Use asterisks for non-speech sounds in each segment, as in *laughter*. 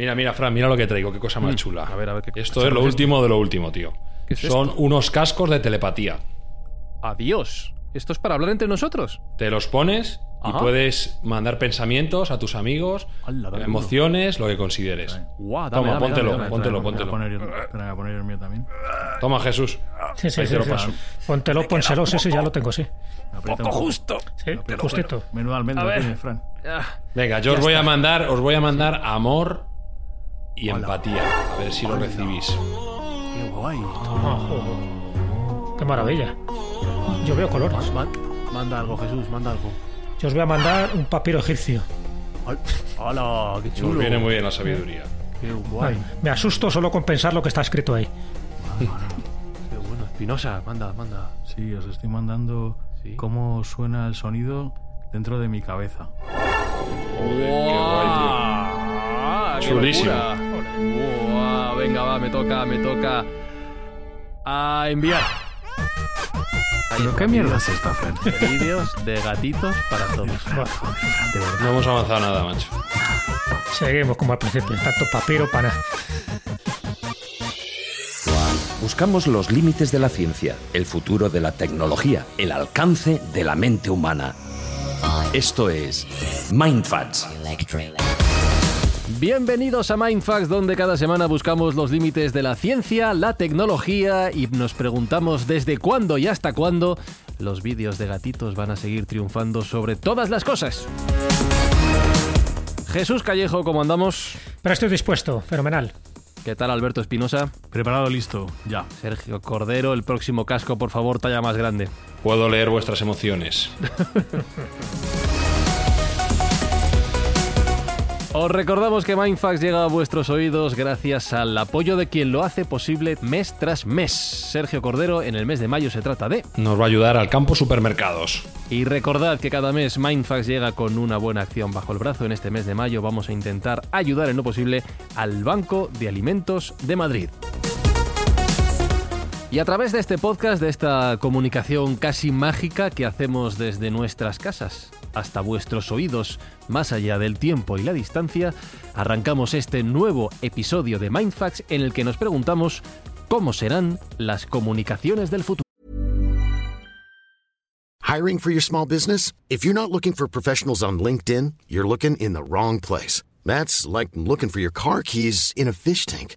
Mira, mira, Fran, mira lo que traigo, qué cosa más chula. Mm. A ver, a ver, ¿qué- Esto es lo último de lo último, tío. ¿Qué es Son esto? unos cascos de telepatía. Adiós. ¿Esto es para hablar entre nosotros? Te los pones y Ajá. puedes mandar pensamientos a tus amigos, dame emociones, lo que consideres. Guau, Toma, póntelo, dame, dame. póntelo, póntelo. espera, voy a poner el mío también. Toma, Jesús. Sí, sí, Ahí sí. te lo sí. paso. Póntelo, pónselo, sí, sí, ya lo tengo, sí. Un poco. justo. Sí, justito. Menudo almendra tiene, Fran. Venga, yo os voy a mandar, os voy a mandar amor y empatía. A ver si lo recibís. Qué guay. Oh, qué maravilla. Yo veo colores. Ma- manda algo, Jesús, manda algo. Yo os voy a mandar un papiro egipcio. Ay, ¡Hala! ¡Qué Nos chulo! viene muy bien la sabiduría. ¡Qué guay! Ay, me asusto solo con pensar lo que está escrito ahí. ¡Qué bueno! Espinosa, manda, manda. Sí, os estoy mandando Sí. cómo suena el sonido dentro de mi cabeza. ¡Ah, qué Chulísimo. Guau, Venga, va, me toca, me toca. A enviar. ¿Pero qué mierda es esta, Fran? Vídeos de gatitos para todos. No hemos avanzado nada, macho. Seguimos como al principio, tanto papiro para nada. Buscamos los límites de la ciencia, el futuro de la tecnología, el alcance de la mente humana. Esto es Mindfacts. Bienvenidos a Mindfax, donde cada semana buscamos los límites de la ciencia, la tecnología y nos preguntamos desde cuándo y hasta cuándo los vídeos de gatitos van a seguir triunfando sobre todas las cosas. Jesús Callejo, ¿cómo andamos? Pero estoy dispuesto, fenomenal. ¿Qué tal Alberto Espinosa? Preparado, listo, ya. Sergio Cordero, el próximo casco, por favor, talla más grande. Puedo leer vuestras emociones. *laughs* Os recordamos que Mindfax llega a vuestros oídos gracias al apoyo de quien lo hace posible mes tras mes. Sergio Cordero, en el mes de mayo se trata de... Nos va a ayudar al campo supermercados. Y recordad que cada mes Mindfax llega con una buena acción bajo el brazo. En este mes de mayo vamos a intentar ayudar en lo posible al Banco de Alimentos de Madrid. Y a través de este podcast, de esta comunicación casi mágica que hacemos desde nuestras casas hasta vuestros oídos, más allá del tiempo y la distancia, arrancamos este nuevo episodio de Mindfax en el que nos preguntamos cómo serán las comunicaciones del futuro. Hiring for your small business? If you're not looking for professionals on LinkedIn, you're looking in the wrong place. That's like looking for your car keys in a fish tank.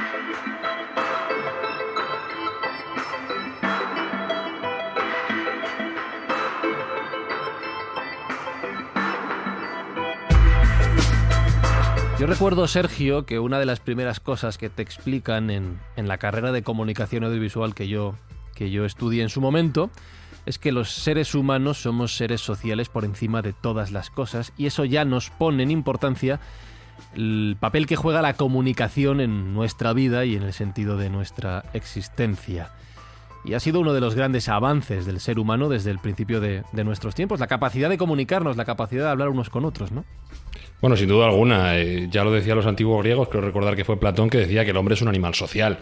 Yo recuerdo, Sergio, que una de las primeras cosas que te explican en, en la carrera de comunicación audiovisual que yo, que yo estudié en su momento es que los seres humanos somos seres sociales por encima de todas las cosas y eso ya nos pone en importancia el papel que juega la comunicación en nuestra vida y en el sentido de nuestra existencia. Y ha sido uno de los grandes avances del ser humano desde el principio de, de nuestros tiempos, la capacidad de comunicarnos, la capacidad de hablar unos con otros, ¿no? Bueno, sin duda alguna, eh, ya lo decían los antiguos griegos, creo recordar que fue Platón que decía que el hombre es un animal social.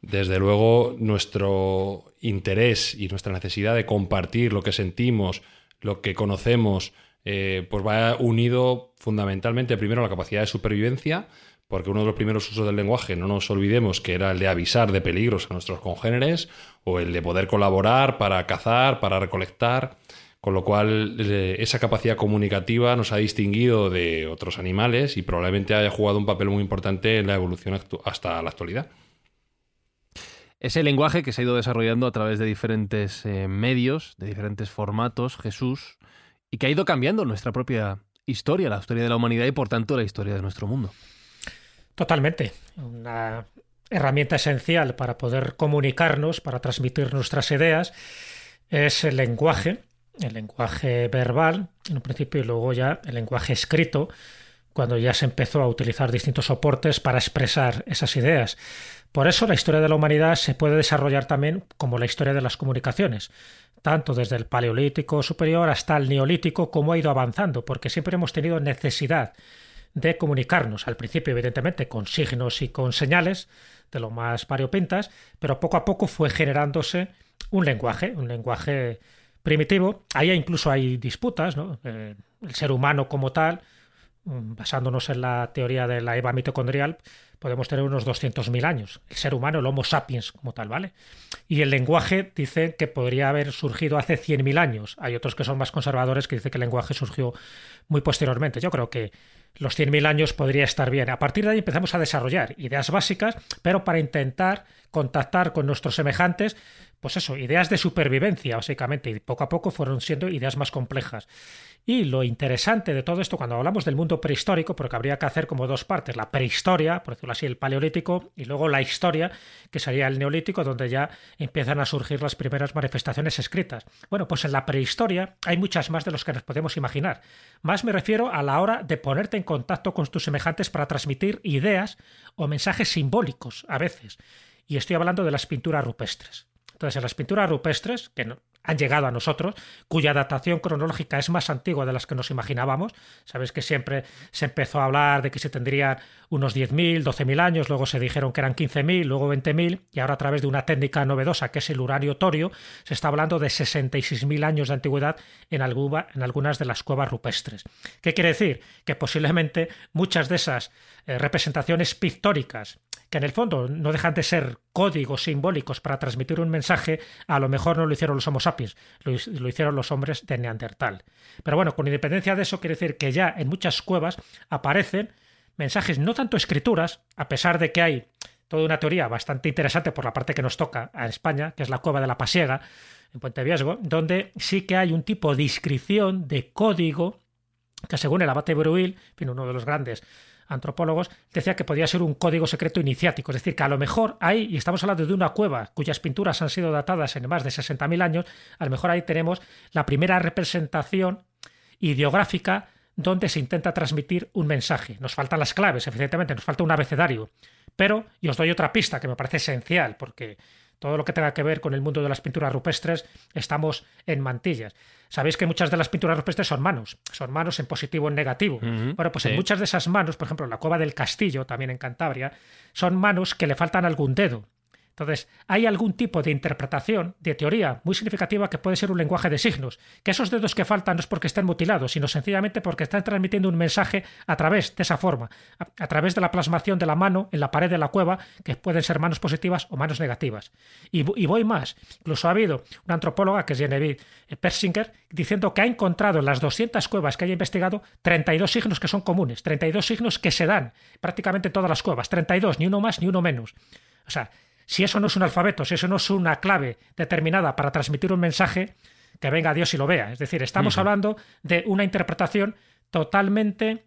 Desde luego, nuestro interés y nuestra necesidad de compartir lo que sentimos, lo que conocemos, eh, pues va unido fundamentalmente primero a la capacidad de supervivencia, porque uno de los primeros usos del lenguaje, no nos olvidemos que era el de avisar de peligros a nuestros congéneres o el de poder colaborar para cazar, para recolectar. Con lo cual, eh, esa capacidad comunicativa nos ha distinguido de otros animales y probablemente haya jugado un papel muy importante en la evolución hasta la actualidad. ese lenguaje que se ha ido desarrollando a través de diferentes eh, medios, de diferentes formatos, Jesús, y que ha ido cambiando nuestra propia historia, la historia de la humanidad y por tanto la historia de nuestro mundo. Totalmente. Una herramienta esencial para poder comunicarnos, para transmitir nuestras ideas, es el lenguaje, el lenguaje verbal, en un principio y luego ya el lenguaje escrito, cuando ya se empezó a utilizar distintos soportes para expresar esas ideas. Por eso la historia de la humanidad se puede desarrollar también como la historia de las comunicaciones, tanto desde el Paleolítico superior hasta el Neolítico, como ha ido avanzando, porque siempre hemos tenido necesidad de comunicarnos, al principio evidentemente con signos y con señales de lo más variopintas, pero poco a poco fue generándose un lenguaje, un lenguaje primitivo. Ahí incluso hay disputas, ¿no? Eh, el ser humano como tal, mm, basándonos en la teoría de la EVA mitocondrial, podemos tener unos 200.000 años. El ser humano, el Homo sapiens como tal, ¿vale? Y el lenguaje dice que podría haber surgido hace 100.000 años. Hay otros que son más conservadores que dicen que el lenguaje surgió muy posteriormente. Yo creo que los 100.000 años podría estar bien. A partir de ahí empezamos a desarrollar ideas básicas, pero para intentar contactar con nuestros semejantes, pues eso, ideas de supervivencia, básicamente, y poco a poco fueron siendo ideas más complejas. Y lo interesante de todo esto, cuando hablamos del mundo prehistórico, porque habría que hacer como dos partes, la prehistoria, por decirlo así, el paleolítico, y luego la historia, que sería el neolítico, donde ya empiezan a surgir las primeras manifestaciones escritas. Bueno, pues en la prehistoria hay muchas más de los que nos podemos imaginar. Más me refiero a la hora de ponerte en contacto con tus semejantes para transmitir ideas o mensajes simbólicos, a veces. Y estoy hablando de las pinturas rupestres. Entonces, en las pinturas rupestres, que han llegado a nosotros, cuya datación cronológica es más antigua de las que nos imaginábamos. Sabes que siempre se empezó a hablar de que se tendrían unos 10.000, 12.000 años, luego se dijeron que eran 15.000, luego 20.000, y ahora a través de una técnica novedosa que es el uranio torio, se está hablando de 66.000 años de antigüedad en, en, algunas de las cuevas rupestres. ¿Qué quiere decir? Que posiblemente muchas de esas eh, representaciones pictóricas que en el fondo no dejan de ser códigos simbólicos para transmitir un mensaje, a lo mejor no lo hicieron los Homo sapiens, lo, hicieron los hombres de Neandertal. Pero bueno, con independencia de eso, quiere decir que ya en muchas cuevas aparecen mensajes, no tanto escrituras, a pesar de que hay toda una teoría bastante interesante por la parte que nos toca a España, que es la cueva de la Pasiega, en Puente Viesgo, donde sí que hay un tipo de inscripción, de código, que según el abate Bruil, uno de los grandes antropólogos, decía que podía ser un código secreto iniciático, es decir, que a lo mejor ahí, y estamos hablando de una cueva cuyas pinturas han sido datadas en más de 60.000 años, a lo mejor ahí tenemos la primera representación ideográfica donde se intenta transmitir un mensaje. Nos faltan las claves, evidentemente, nos falta un abecedario. Pero, y os doy otra pista que me parece esencial, porque todo lo que tenga que ver con el mundo de las pinturas rupestres, estamos en mantillas. Sabéis que muchas de las pinturas rupestres son manos, son manos en positivo o en negativo. bueno, pues en muchas de esas manos, por ejemplo, en la cueva del Castillo, también en Cantabria, son manos que le faltan algún dedo. Entonces, hay algún tipo de interpretación, de teoría muy significativa que puede ser un lenguaje de signos, que esos dedos que faltan no es porque estén mutilados, sino sencillamente porque están transmitiendo un mensaje a través de esa forma, a, través de la plasmación de la mano en la pared de la cueva, que pueden ser manos positivas o manos negativas. Y, voy más, incluso ha habido una antropóloga, que es Genevieve Persinger, diciendo que ha encontrado en las 200 cuevas que haya investigado 32 signos que son comunes, 32 signos que se dan prácticamente en todas las cuevas, 32, ni uno más ni uno menos. O sea, si eso no es un alfabeto, si eso no es una clave determinada para transmitir un mensaje, que venga Dios y lo vea. Es decir, estamos hablando de una interpretación totalmente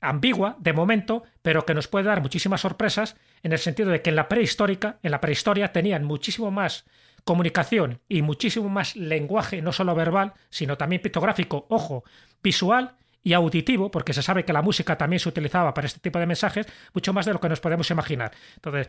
ambigua de momento, pero que nos puede dar muchísimas sorpresas en el sentido de que en la prehistórica, en la prehistoria tenían muchísimo más comunicación y muchísimo más lenguaje, no solo verbal, sino también pictográfico, ojo, visual y auditivo, porque se sabe que la música también se utilizaba para este tipo de mensajes, mucho más de lo que nos podemos imaginar. Entonces,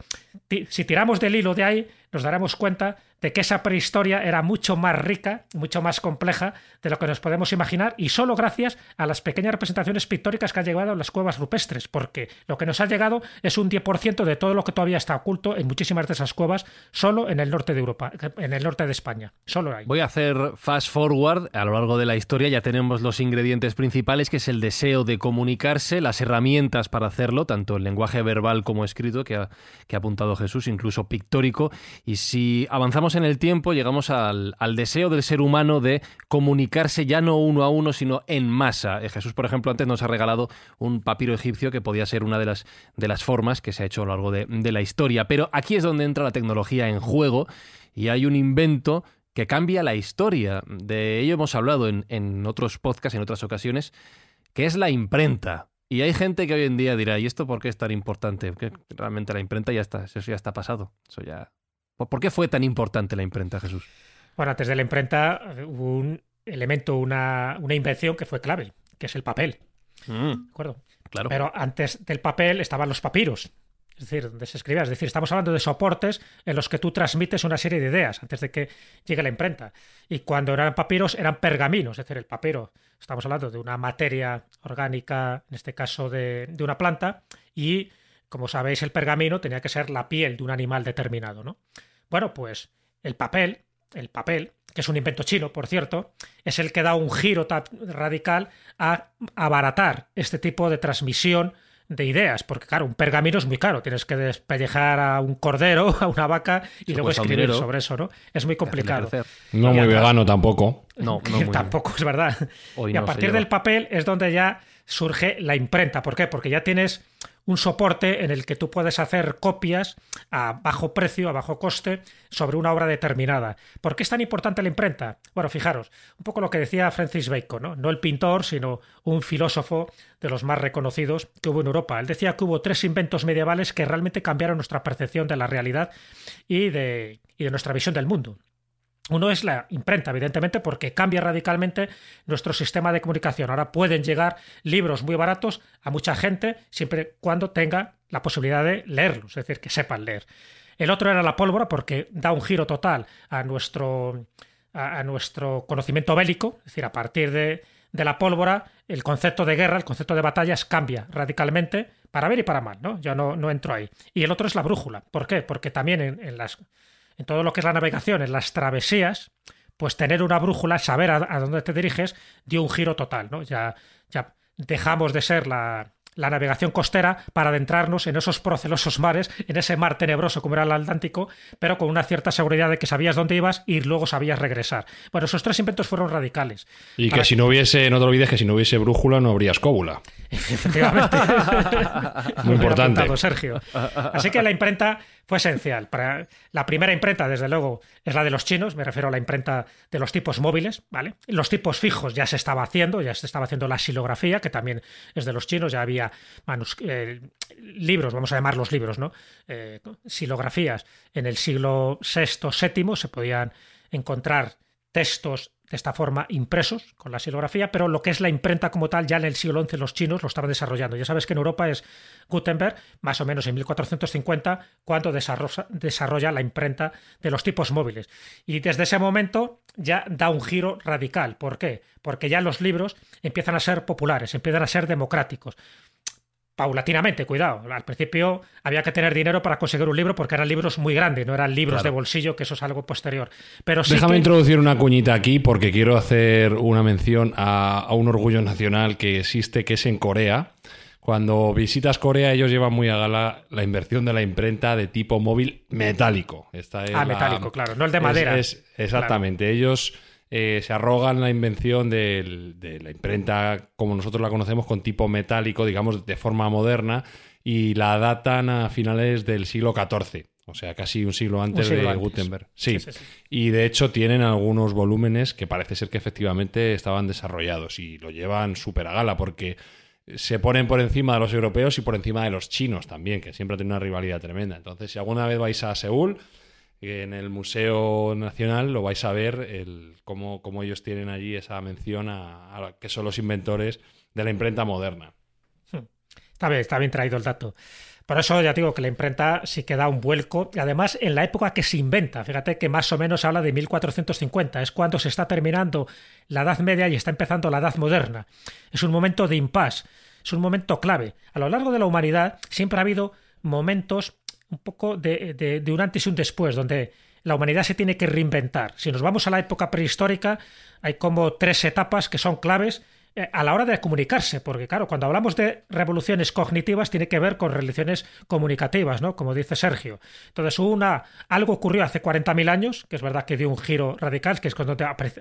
si tiramos del hilo de ahí, nos daremos cuenta de que esa prehistoria era mucho más rica, mucho más compleja de lo que nos podemos imaginar, y solo gracias a las pequeñas representaciones pictóricas que han llegado en las cuevas rupestres, porque lo que nos ha llegado es un 10% de todo lo que todavía está oculto en muchísimas de esas cuevas, solo en el norte de Europa, en el norte de España. Solo hay. Voy a hacer fast forward a lo largo de la historia, ya tenemos los ingredientes principales, que es el deseo de comunicarse, las herramientas para hacerlo, tanto el lenguaje verbal como escrito, que ha, que ha apuntado Jesús, incluso pictórico, Y si avanzamos en el tiempo, llegamos al, deseo del ser humano de comunicarse ya no uno a uno, sino en masa. Eh, Jesús, por ejemplo, antes nos ha regalado un papiro egipcio que podía ser una de las, de las formas que se ha hecho a lo largo de, de la historia. Pero aquí es donde entra la tecnología en juego y hay un invento que cambia la historia. De ello hemos hablado en, en otros podcasts, en otras ocasiones, que es la imprenta. Y hay gente que hoy en día dirá, ¿y esto por qué es tan importante? Que realmente la imprenta ya está, eso ya está pasado. Eso ya. ¿Por qué fue tan importante la imprenta, Jesús? Bueno, antes de la imprenta hubo un elemento, una, una invención que fue clave, que es el papel. Mm. ¿De acuerdo? Claro. Pero antes del papel estaban los papiros, es decir, donde se escribía. Es decir, estamos hablando de soportes en los que tú transmites una serie de ideas antes de que llegue la imprenta. Y cuando eran papiros, eran pergaminos, es decir, el papiro. Estamos hablando de una materia orgánica, en este caso de, de una planta, y como sabéis, el pergamino tenía que ser la piel de un animal determinado, ¿no? Bueno, pues el papel, el papel, que es un invento chino, por cierto, es el que da un giro radical a abaratar este tipo de transmisión de ideas, porque claro, un pergamino es muy caro, tienes que despellejar a un cordero, *laughs* a una vaca y luego escribir sobre eso, ¿no? Es muy complicado. No muy vegano tampoco. No, *laughs* no tampoco es verdad. y a partir del papel es donde ya surge la imprenta. ¿Por qué? Porque ya tienes un soporte en el que tú puedes hacer copias a bajo precio, a bajo coste, sobre una obra determinada. ¿Por qué es tan importante la imprenta? Bueno, fijaros, un poco lo que decía Francis Bacon, ¿no? no el pintor, sino un filósofo de los más reconocidos que hubo en Europa. Él decía que hubo tres inventos medievales que realmente cambiaron nuestra percepción de la realidad y de, y de nuestra visión del mundo. Uno es la imprenta, evidentemente, porque cambia radicalmente nuestro sistema de comunicación. Ahora pueden llegar libros muy baratos a mucha gente siempre cuando tenga la posibilidad de leerlos, es decir, que sepan leer. El otro era la pólvora porque da un giro total a nuestro, a, nuestro conocimiento bélico, es decir, a partir de, la pólvora el concepto de guerra, el concepto de batallas cambia radicalmente para bien y para mal, ¿no? Yo no, no entro ahí. Y el otro es la brújula. ¿Por qué? Porque también en las en todo lo que es la navegación, en las travesías, pues tener una brújula, saber a, dónde te diriges, dio un giro total, ¿no? Ya, ya dejamos de ser la, la navegación costera para adentrarnos en esos procelosos mares, en ese mar tenebroso como era el Atlántico, pero con una cierta seguridad de que sabías dónde ibas y luego sabías regresar. Bueno, esos tres inventos fueron radicales. Y que si no hubiese, no te olvides que si no hubiese brújula no habría escóbula. *laughs* Efectivamente. Muy importante. Sergio. Así que la imprenta fue esencial. Para la primera imprenta, desde luego, es la de los chinos, me refiero a la imprenta de los tipos móviles, ¿vale? Los tipos fijos ya se estaba haciendo, ya se estaba haciendo la silografía, que también es de los chinos, ya había eh, libros, vamos a llamarlos libros, ¿no? Eh, silografías en el siglo VI, VII se podían encontrar textos de esta forma impresos con la silografía, pero lo que es la imprenta como tal, ya en el siglo XI los chinos lo estaban desarrollando. Ya sabes que en Europa es Gutenberg, más o menos en 1450, cuando desarrolla la imprenta de los tipos móviles. Y desde ese momento ya da un giro radical. ¿Por qué? Porque ya los libros empiezan a ser populares, empiezan a ser democráticos paulatinamente, cuidado. Al principio había que tener dinero para conseguir un libro porque eran libros muy grandes, no eran libros de bolsillo, que eso es algo posterior. Pero Déjame introducir una cuñita aquí porque quiero hacer una mención a, un orgullo nacional que existe, que es en Corea. Cuando visitas Corea, ellos llevan muy a gala la inversión de la imprenta de tipo móvil metálico. ah, metálico, claro, no el de madera. exactamente. Ellos eh, se arrogan la invención de, la imprenta como nosotros la conocemos con tipo metálico, digamos, de forma moderna, y la datan a finales del siglo XIV. O sea, casi un siglo antes de Gutenberg. Sí. Y de hecho tienen algunos volúmenes que parece ser que efectivamente estaban desarrollados y lo llevan súper a gala porque se ponen por encima de los europeos y por encima de los chinos también, que siempre tienen una rivalidad tremenda. Entonces, si alguna vez vais a Seúl, en el Museo Nacional lo vais a ver cómo, ellos tienen allí esa mención a, que son los inventores de la imprenta moderna. Hmm. Está bien, está bien traído el dato. Por eso ya digo que la imprenta sí que da un vuelco, y además en la época que se inventa, fíjate que más o menos habla de 1450, es cuando se está terminando la Edad Media y está empezando la Edad Moderna. Es un momento de impasse, es un momento clave. A lo largo de la humanidad siempre ha habido momentos un poco de, un antes y un después, donde la humanidad se tiene que reinventar. Si nos vamos a la época prehistórica, hay como tres etapas que son claves eh, a la hora de comunicarse, porque claro, cuando hablamos de revoluciones cognitivas tiene que ver con revoluciones comunicativas, ¿no? Como dice Sergio. Entonces, una, algo ocurrió hace 40.000 años, que es verdad que dio un giro radical, que es cuando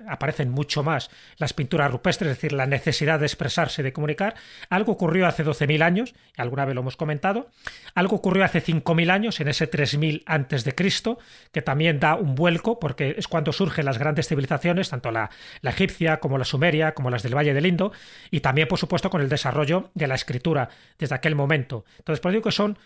aparecen mucho más las pinturas rupestres, es decir, la necesidad de expresarse, de comunicar. Algo ocurrió hace 12.000 años, y alguna vez lo hemos comentado. Algo ocurrió hace 5.000 años, en ese 3.000 antes de Cristo, que también da un vuelco, porque es cuando surgen las grandes civilizaciones, tanto la, la egipcia como la sumeria, como las del Valle del Indo, y también, por supuesto, con el desarrollo de la escritura desde aquel momento. Entonces, por digo que son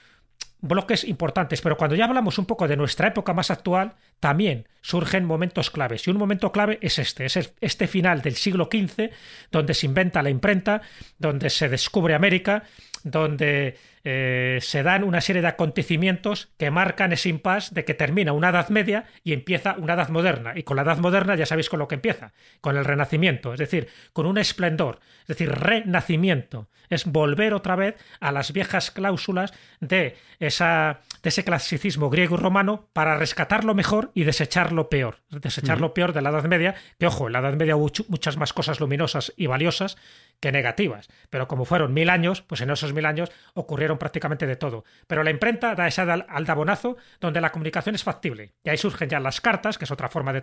bloques importantes, pero cuando ya hablamos un poco de nuestra época más actual, también surgen momentos claves. Y un momento clave es este, es este final del siglo XV, donde se inventa la imprenta, donde se descubre América, donde eh, se dan una serie de acontecimientos que marcan ese impasse de que termina una edad media y empieza una edad moderna. Y con la edad moderna ya sabéis con lo que empieza, con el renacimiento, es decir, con un esplendor, es decir, renacimiento. Es volver otra vez a las viejas cláusulas de, esa, de ese clasicismo griego y romano para rescatar lo mejor y desechar lo peor. Desechar lo peor de la Edad Media, que ojo, en la Edad Media hubo muchas más cosas luminosas y valiosas que negativas. Pero como fueron mil años, pues en esos mil años ocurrieron prácticamente de todo. Pero la imprenta da ese aldabonazo donde la comunicación es factible. Y ahí surgen ya las cartas, que es otra forma de,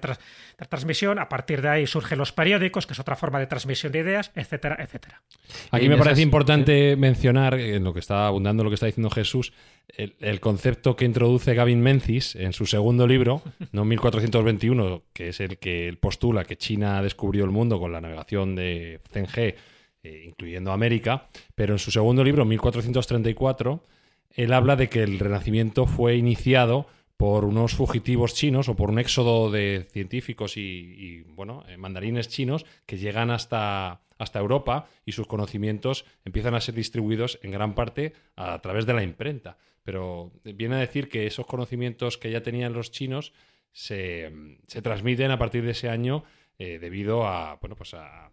transmisión. A partir de ahí surgen los periódicos, que es otra forma de transmisión de ideas, etcétera, etcétera. Aquí me parece importante mencionar, en lo que está abundando lo que está diciendo Jesús, el, concepto que introduce Gavin Menzies en su segundo libro, *laughs* no 1421, que es el que postula que China descubrió el mundo con la navegación de Zheng eh, incluyendo América, pero en su segundo libro, 1434, él habla de que el Renacimiento fue iniciado por unos fugitivos chinos o por un éxodo de científicos y, bueno, eh, mandarines chinos que llegan hasta, hasta Europa y sus conocimientos empiezan a ser distribuidos en gran parte a, través de la imprenta. Pero viene a decir que esos conocimientos que ya tenían los chinos se, se transmiten a partir de ese año eh, debido a, bueno, pues a,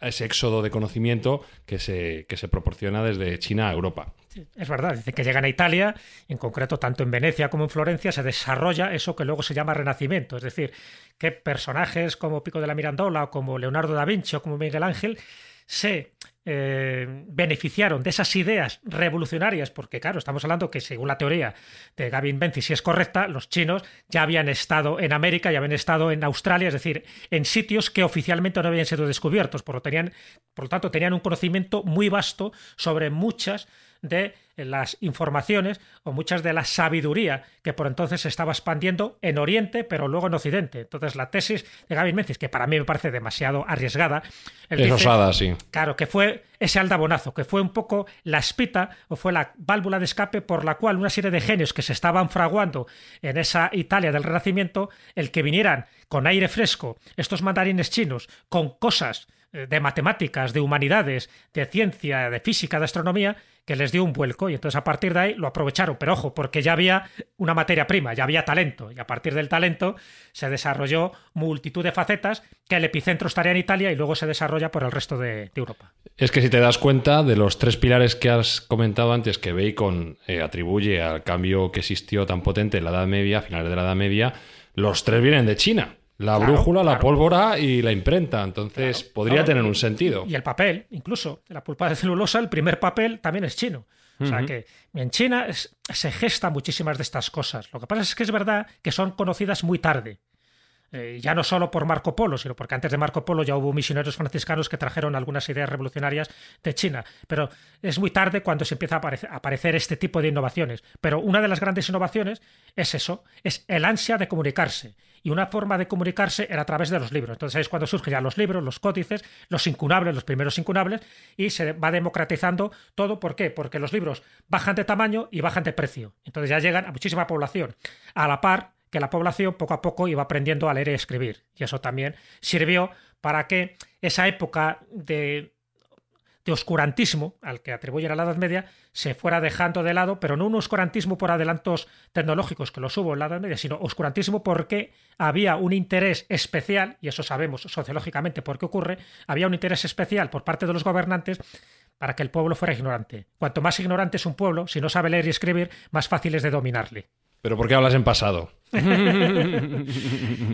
ese éxodo de conocimiento que se, que se proporciona desde China a Europa. es verdad, dice que llegan a Italia, en concreto tanto en Venecia como en Florencia, se desarrolla eso que luego se llama Renacimiento, es decir, que personajes como Pico de la Mirandola o como Leonardo da Vinci o como Miguel Ángel se eh, beneficiaron de esas ideas revolucionarias, porque claro, estamos hablando que según la teoría de Gavin Benzi, si es correcta, los chinos ya habían estado en América, ya habían estado en Australia, es decir, en sitios que oficialmente no habían sido descubiertos, por lo, tenían, por lo tanto tenían un conocimiento muy vasto sobre muchas de las informaciones o muchas de la sabiduría que por entonces se estaba expandiendo en Oriente, pero luego en Occidente. Entonces, la tesis de Gavin Menzies, que para mí me parece demasiado arriesgada, es osada, sí. Claro, que fue ese aldabonazo, que fue un poco la espita o fue la válvula de escape por la cual una serie de genios que se estaban fraguando en esa Italia del Renacimiento, el que vinieran con aire fresco estos mandarines chinos con cosas eh, de matemáticas, de humanidades, de ciencia, de física, de astronomía, que les dio un vuelco y entonces a partir de ahí lo aprovecharon, pero ojo, porque ya había una materia prima, ya había talento y a partir del talento se desarrolló multitud de facetas que el epicentro estaría en Italia y luego se desarrolla por el resto de, Europa. Es que si te das cuenta de los tres pilares que has comentado antes que Bacon eh, atribuye al cambio que existió tan potente en la Edad Media, a finales de la Edad Media, los tres vienen de China. La brújula, la pólvora y la imprenta. Entonces podría tener un sentido. Y el papel, incluso. La pulpa de celulosa, el primer papel también es chino. O sea que en China se gestan muchísimas de estas cosas. Lo que pasa es que es verdad que son conocidas muy tarde. Eh, ya no solo por Marco Polo, sino porque antes de Marco Polo ya hubo misioneros franciscanos que trajeron algunas ideas revolucionarias de China. Pero es muy tarde cuando se empieza a aparecer este tipo de innovaciones. Pero una de las grandes innovaciones es eso, es el ansia de comunicarse y una forma de comunicarse era a través de los libros. Entonces es cuando surgen ya los libros, los códices, los incunables, los primeros incunables, y se va democratizando todo. ¿Por qué? Porque los libros bajan de tamaño y bajan de precio. Entonces ya llegan a muchísima población. A la par que la población poco a poco iba aprendiendo a leer y escribir. Y eso también sirvió para que esa época de de oscurantismo al que atribuyen a la Edad Media se fuera dejando de lado, pero no un oscurantismo por adelantos tecnológicos que los hubo en la Edad Media, sino oscurantismo porque había un interés especial, y eso sabemos sociológicamente por qué ocurre, había un interés especial por parte de los gobernantes para que el pueblo fuera ignorante. Cuanto más ignorante es un pueblo, si no sabe leer y escribir, más fácil es de dominarle. Pero ¿por qué hablas en pasado? *laughs*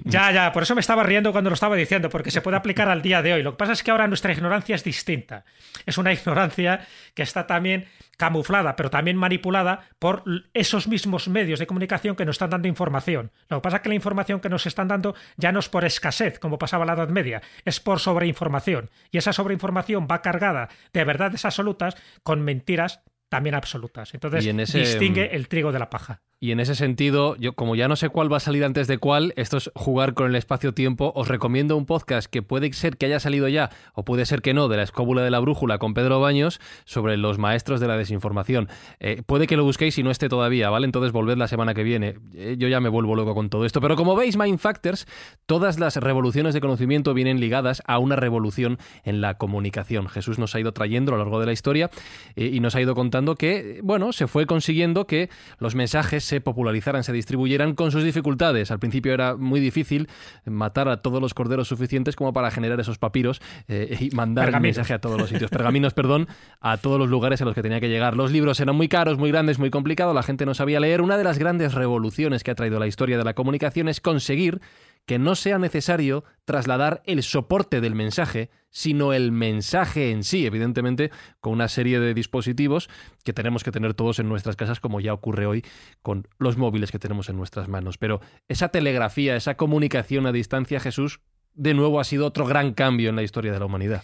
ya, ya, por eso me estaba riendo cuando lo estaba diciendo, porque se puede aplicar al día de hoy. Lo que pasa es que ahora nuestra ignorancia es distinta. Es una ignorancia que está también camuflada, pero también manipulada por esos mismos medios de comunicación que nos están dando información. Lo que pasa es que la información que nos están dando ya no es por escasez, como pasaba en la Edad Media, es por sobreinformación. Y esa sobreinformación va cargada de verdades absolutas con mentiras también absolutas. Entonces distingue el trigo de la paja. Y en ese sentido, yo como ya no sé cuál va a salir antes de cuál, esto es jugar con el espacio-tiempo, os recomiendo un podcast que puede ser que haya salido ya, o puede ser que no, de la escóbula de la brújula con Pedro Baños, sobre los maestros de la desinformación. Eh, puede que lo busquéis y no esté todavía, ¿vale? Entonces volved la semana que viene. Eh, yo ya me vuelvo loco con todo esto. Pero como veis, Mind Factors, todas las revoluciones de conocimiento vienen ligadas a una revolución en la comunicación. Jesús nos ha ido trayendo a lo largo de la historia eh, y nos ha ido contando que, bueno, se fue consiguiendo que los mensajes se popularizaran, se distribuyeran con sus dificultades. Al principio era muy difícil matar a todos los corderos suficientes como para generar esos papiros eh, y mandar el mensaje a todos los sitios. Pergaminos, perdón, a todos los lugares a los que tenía que llegar. Los libros eran muy caros, muy grandes, muy complicados, la gente no sabía leer. Una de las grandes revoluciones que ha traído la historia de la comunicación es conseguir que no sea necesario trasladar el soporte del mensaje, sino el mensaje en sí, evidentemente con una serie de dispositivos que tenemos que tener todos en nuestras casas, como ya ocurre hoy con los móviles que tenemos en nuestras manos. Pero esa telegrafía, esa comunicación a distancia, Jesús, de nuevo ha sido otro gran cambio en la historia de la humanidad.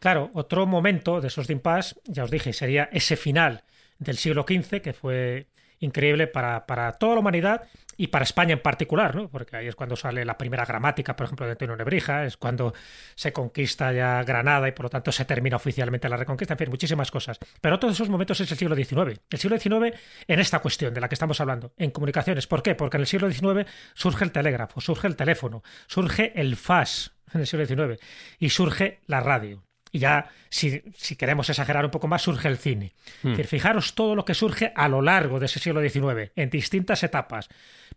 Claro, otro momento de esos de impasse, ya os dije, sería ese final del siglo XV, que fue increíble para, para, toda la humanidad y para España en particular, ¿no? porque ahí es cuando sale la primera gramática, por ejemplo, de Antonio Nebrija, es cuando se conquista ya Granada y por lo tanto se termina oficialmente la reconquista, en fin, muchísimas cosas. Pero todos esos momentos es el siglo XIX. El siglo XIX en esta cuestión de la que estamos hablando, en comunicaciones. ¿Por qué? Porque en el siglo XIX surge el telégrafo, surge el teléfono, surge el FAS en el siglo XIX y surge la radio. Y ya, si, queremos exagerar un poco más, surge el cine. Hmm. fijaros todo lo que surge a lo largo de ese siglo XIX, en distintas etapas.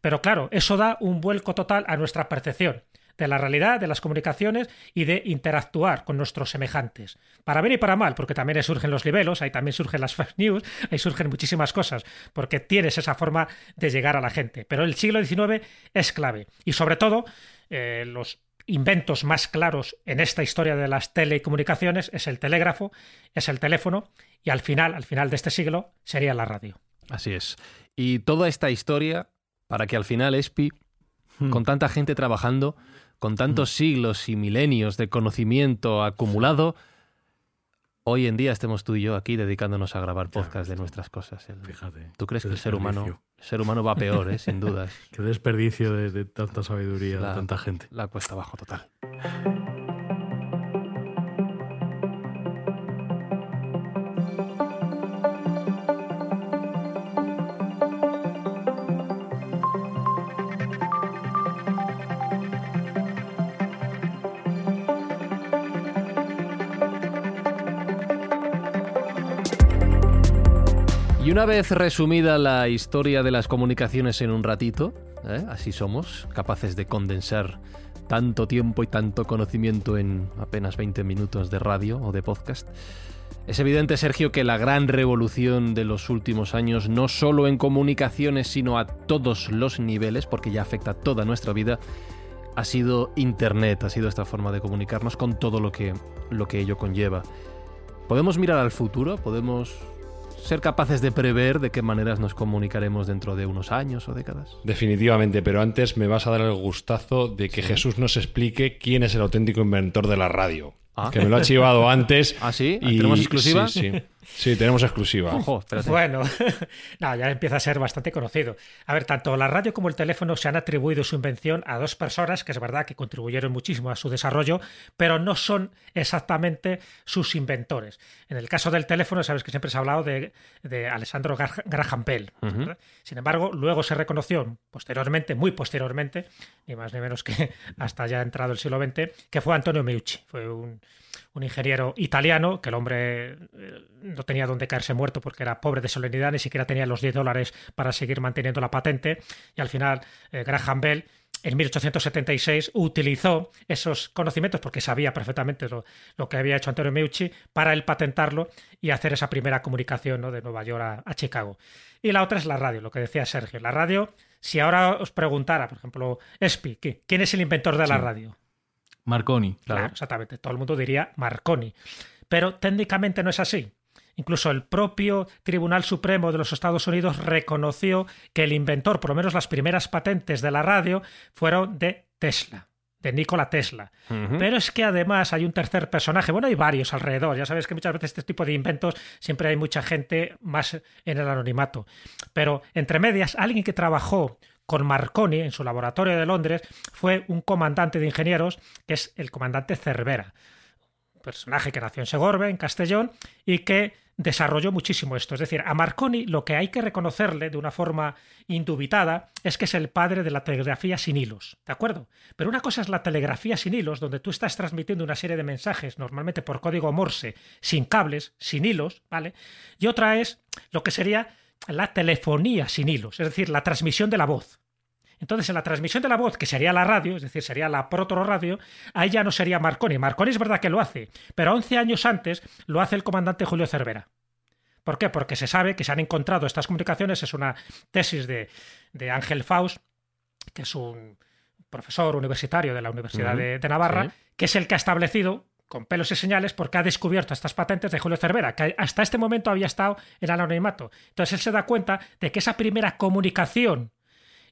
Pero claro, eso da un vuelco total a nuestra percepción de la realidad, de las comunicaciones y de interactuar con nuestros semejantes. Para bien y para mal, porque también surgen los libelos, ahí también surgen las *laughs* fake news, ahí surgen muchísimas cosas, porque tienes esa forma de llegar a la gente. Pero el siglo XIX es clave. Y sobre todo, eh, los inventos más claros en esta historia de las telecomunicaciones es el telégrafo, es el teléfono y al final, al final de este siglo, sería la radio. Así es. Y toda esta historia, para que al final ESPI, hmm. con tanta gente trabajando, con tantos hmm. siglos y milenios de conocimiento acumulado, hoy en día estemos tú y yo aquí dedicándonos a grabar podcast de nuestras cosas. Fíjate. ¿Tú crees que el ser humano, ser humano va peor, eh? sin dudas? *laughs* Qué desperdicio de, tanta sabiduría, de tanta gente. La cuesta abajo total. Una vez resumida la historia de las comunicaciones en un ratito, ¿eh? así somos, capaces de condensar tanto tiempo y tanto conocimiento en apenas 20 minutos de radio o de podcast. Es evidente, Sergio, que la gran revolución de los últimos años, no solo en comunicaciones, sino a todos los niveles, porque ya afecta toda nuestra vida, ha sido Internet, ha sido esta forma de comunicarnos con todo lo que, lo que ello conlleva. ¿Podemos mirar al futuro? ¿Podemos ser capaces de prever de qué maneras nos comunicaremos dentro de unos años o décadas. Definitivamente, pero antes me vas a dar el gustazo de que Jesús nos explique quién es el auténtico inventor de la radio. Ah. Que me lo ha chivado antes. *laughs* ¿Ah, sí? ¿Tenemos exclusiva? Sí, sí. Sí, tenemos exclusiva. Ojo, bueno, *laughs* no, ya empieza a ser bastante conocido. A ver, tanto la radio como el teléfono se han atribuido su invención a dos personas que es verdad que contribuyeron muchísimo a su desarrollo, pero no son exactamente sus inventores. En el caso del teléfono, sabes que siempre se ha hablado de, de Alessandro Graham Bell. Sin embargo, luego se reconoció posteriormente, muy posteriormente, ni más ni menos que *laughs* hasta ya entrado el siglo XX, que fue Antonio Meucci. Fue un un ingeniero italiano, que el hombre eh, no tenía dónde caerse muerto porque era pobre de solemnidad, ni siquiera tenía los 10 dólares para seguir manteniendo la patente, y al final eh, Graham Bell en 1876 utilizó esos conocimientos, porque sabía perfectamente lo, que había hecho Antonio Meucci, para él patentarlo y hacer esa primera comunicación ¿no? de Nueva York a, Chicago. Y la otra es la radio, lo que decía Sergio. La radio, si ahora os preguntara, por ejemplo, Espi, ¿quién es el inventor de la radio? Marconi. Claro, exactamente. Todo el mundo diría Marconi. Pero técnicamente no es así. Incluso el propio Tribunal Supremo de los Estados Unidos reconoció que el inventor, por lo menos las primeras patentes de la radio, fueron de Tesla de Nikola Tesla. Pero es que además hay un tercer personaje, bueno, hay varios alrededor, ya sabes que muchas veces este tipo de inventos siempre hay mucha gente más en el anonimato. Pero entre medias, alguien que trabajó con Marconi en su laboratorio de Londres fue un comandante de ingenieros, que es el comandante Cervera, personaje que nació en Segorbe, en Castellón, y que desarrolló muchísimo esto. Es decir, a Marconi lo que hay que reconocerle de una forma indubitada es que es el padre de la telegrafía sin hilos, ¿de acuerdo? Pero una cosa es la telegrafía sin hilos, donde tú estás transmitiendo una serie de mensajes, normalmente por código Morse, sin cables, sin hilos, ¿vale? Y otra es lo que sería la telefonía sin hilos, es decir, la transmisión de la voz. Entonces, en la transmisión de la voz, que sería la radio, es decir, sería la proto-radio, ahí ya no sería Marconi. Marconi es verdad que lo hace, pero 11 años antes lo hace el comandante Julio Cervera. ¿Por qué? Porque se sabe que se han encontrado estas comunicaciones, es una tesis de, Ángel Faust, que es un profesor universitario de la Universidad de, Navarra, que es el que ha establecido con pelos y señales porque ha descubierto estas patentes de Julio Cervera, que hasta este momento había estado en anonimato. Entonces él se da cuenta de que esa primera comunicación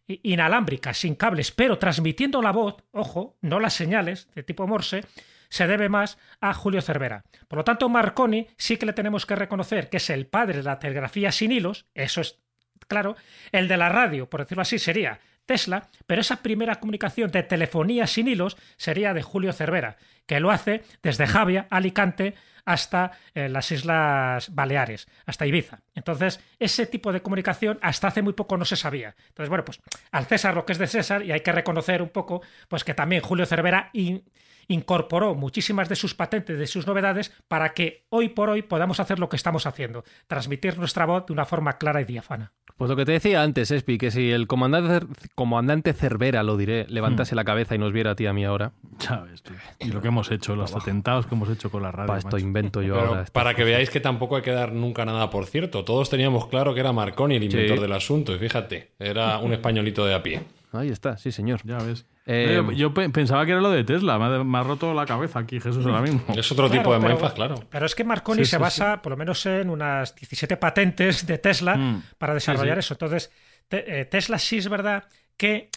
inalámbrica, sin cables, pero transmitiendo la voz, ojo, no las señales de tipo Morse, se debe más a Julio Cervera. Por lo tanto, Marconi sí que le tenemos que reconocer que es el padre de la telegrafía sin hilos, eso es claro. El de la radio, por decirlo así, sería Tesla, pero esa primera comunicación de telefonía sin hilos sería de Julio Cervera, que lo hace desde Javia, Alicante, hasta eh, las Islas Baleares, hasta Ibiza. Entonces, ese tipo de comunicación hasta hace muy poco no se sabía. Entonces, bueno, pues al César lo que es de César y hay que reconocer un poco pues que también Julio Cervera incorporó muchísimas de sus patentes, de sus novedades, para que hoy por hoy podamos hacer lo que estamos haciendo, transmitir nuestra voz de una forma clara y diáfana. Pues lo que te decía antes, Espi, que si el comandante, comandante Cervera, lo diré, levantase hmm. la cabeza y nos viera a ti a mí ahora. Sabes, Y lo que hemos hecho, los atentados que hemos hecho con la radio. Para esto invento yo ahora. Para que veáis que tampoco hay que dar nunca nada por cierto. Todos teníamos claro que era Marconi el inventor del asunto. Y fíjate, era un *laughs* españolito de a pie. Ahí está, sí, señor. Ya ves. Eh, yo, pensaba que era lo de Tesla, me ha, roto la cabeza aquí Jesús ahora mismo. Es otro tipo de mindfuck, claro. Pero es que Marconi se basa, por lo menos, en unas 17 patentes de Tesla mm. para desarrollar eso. Entonces, eh, Tesla sí es verdad que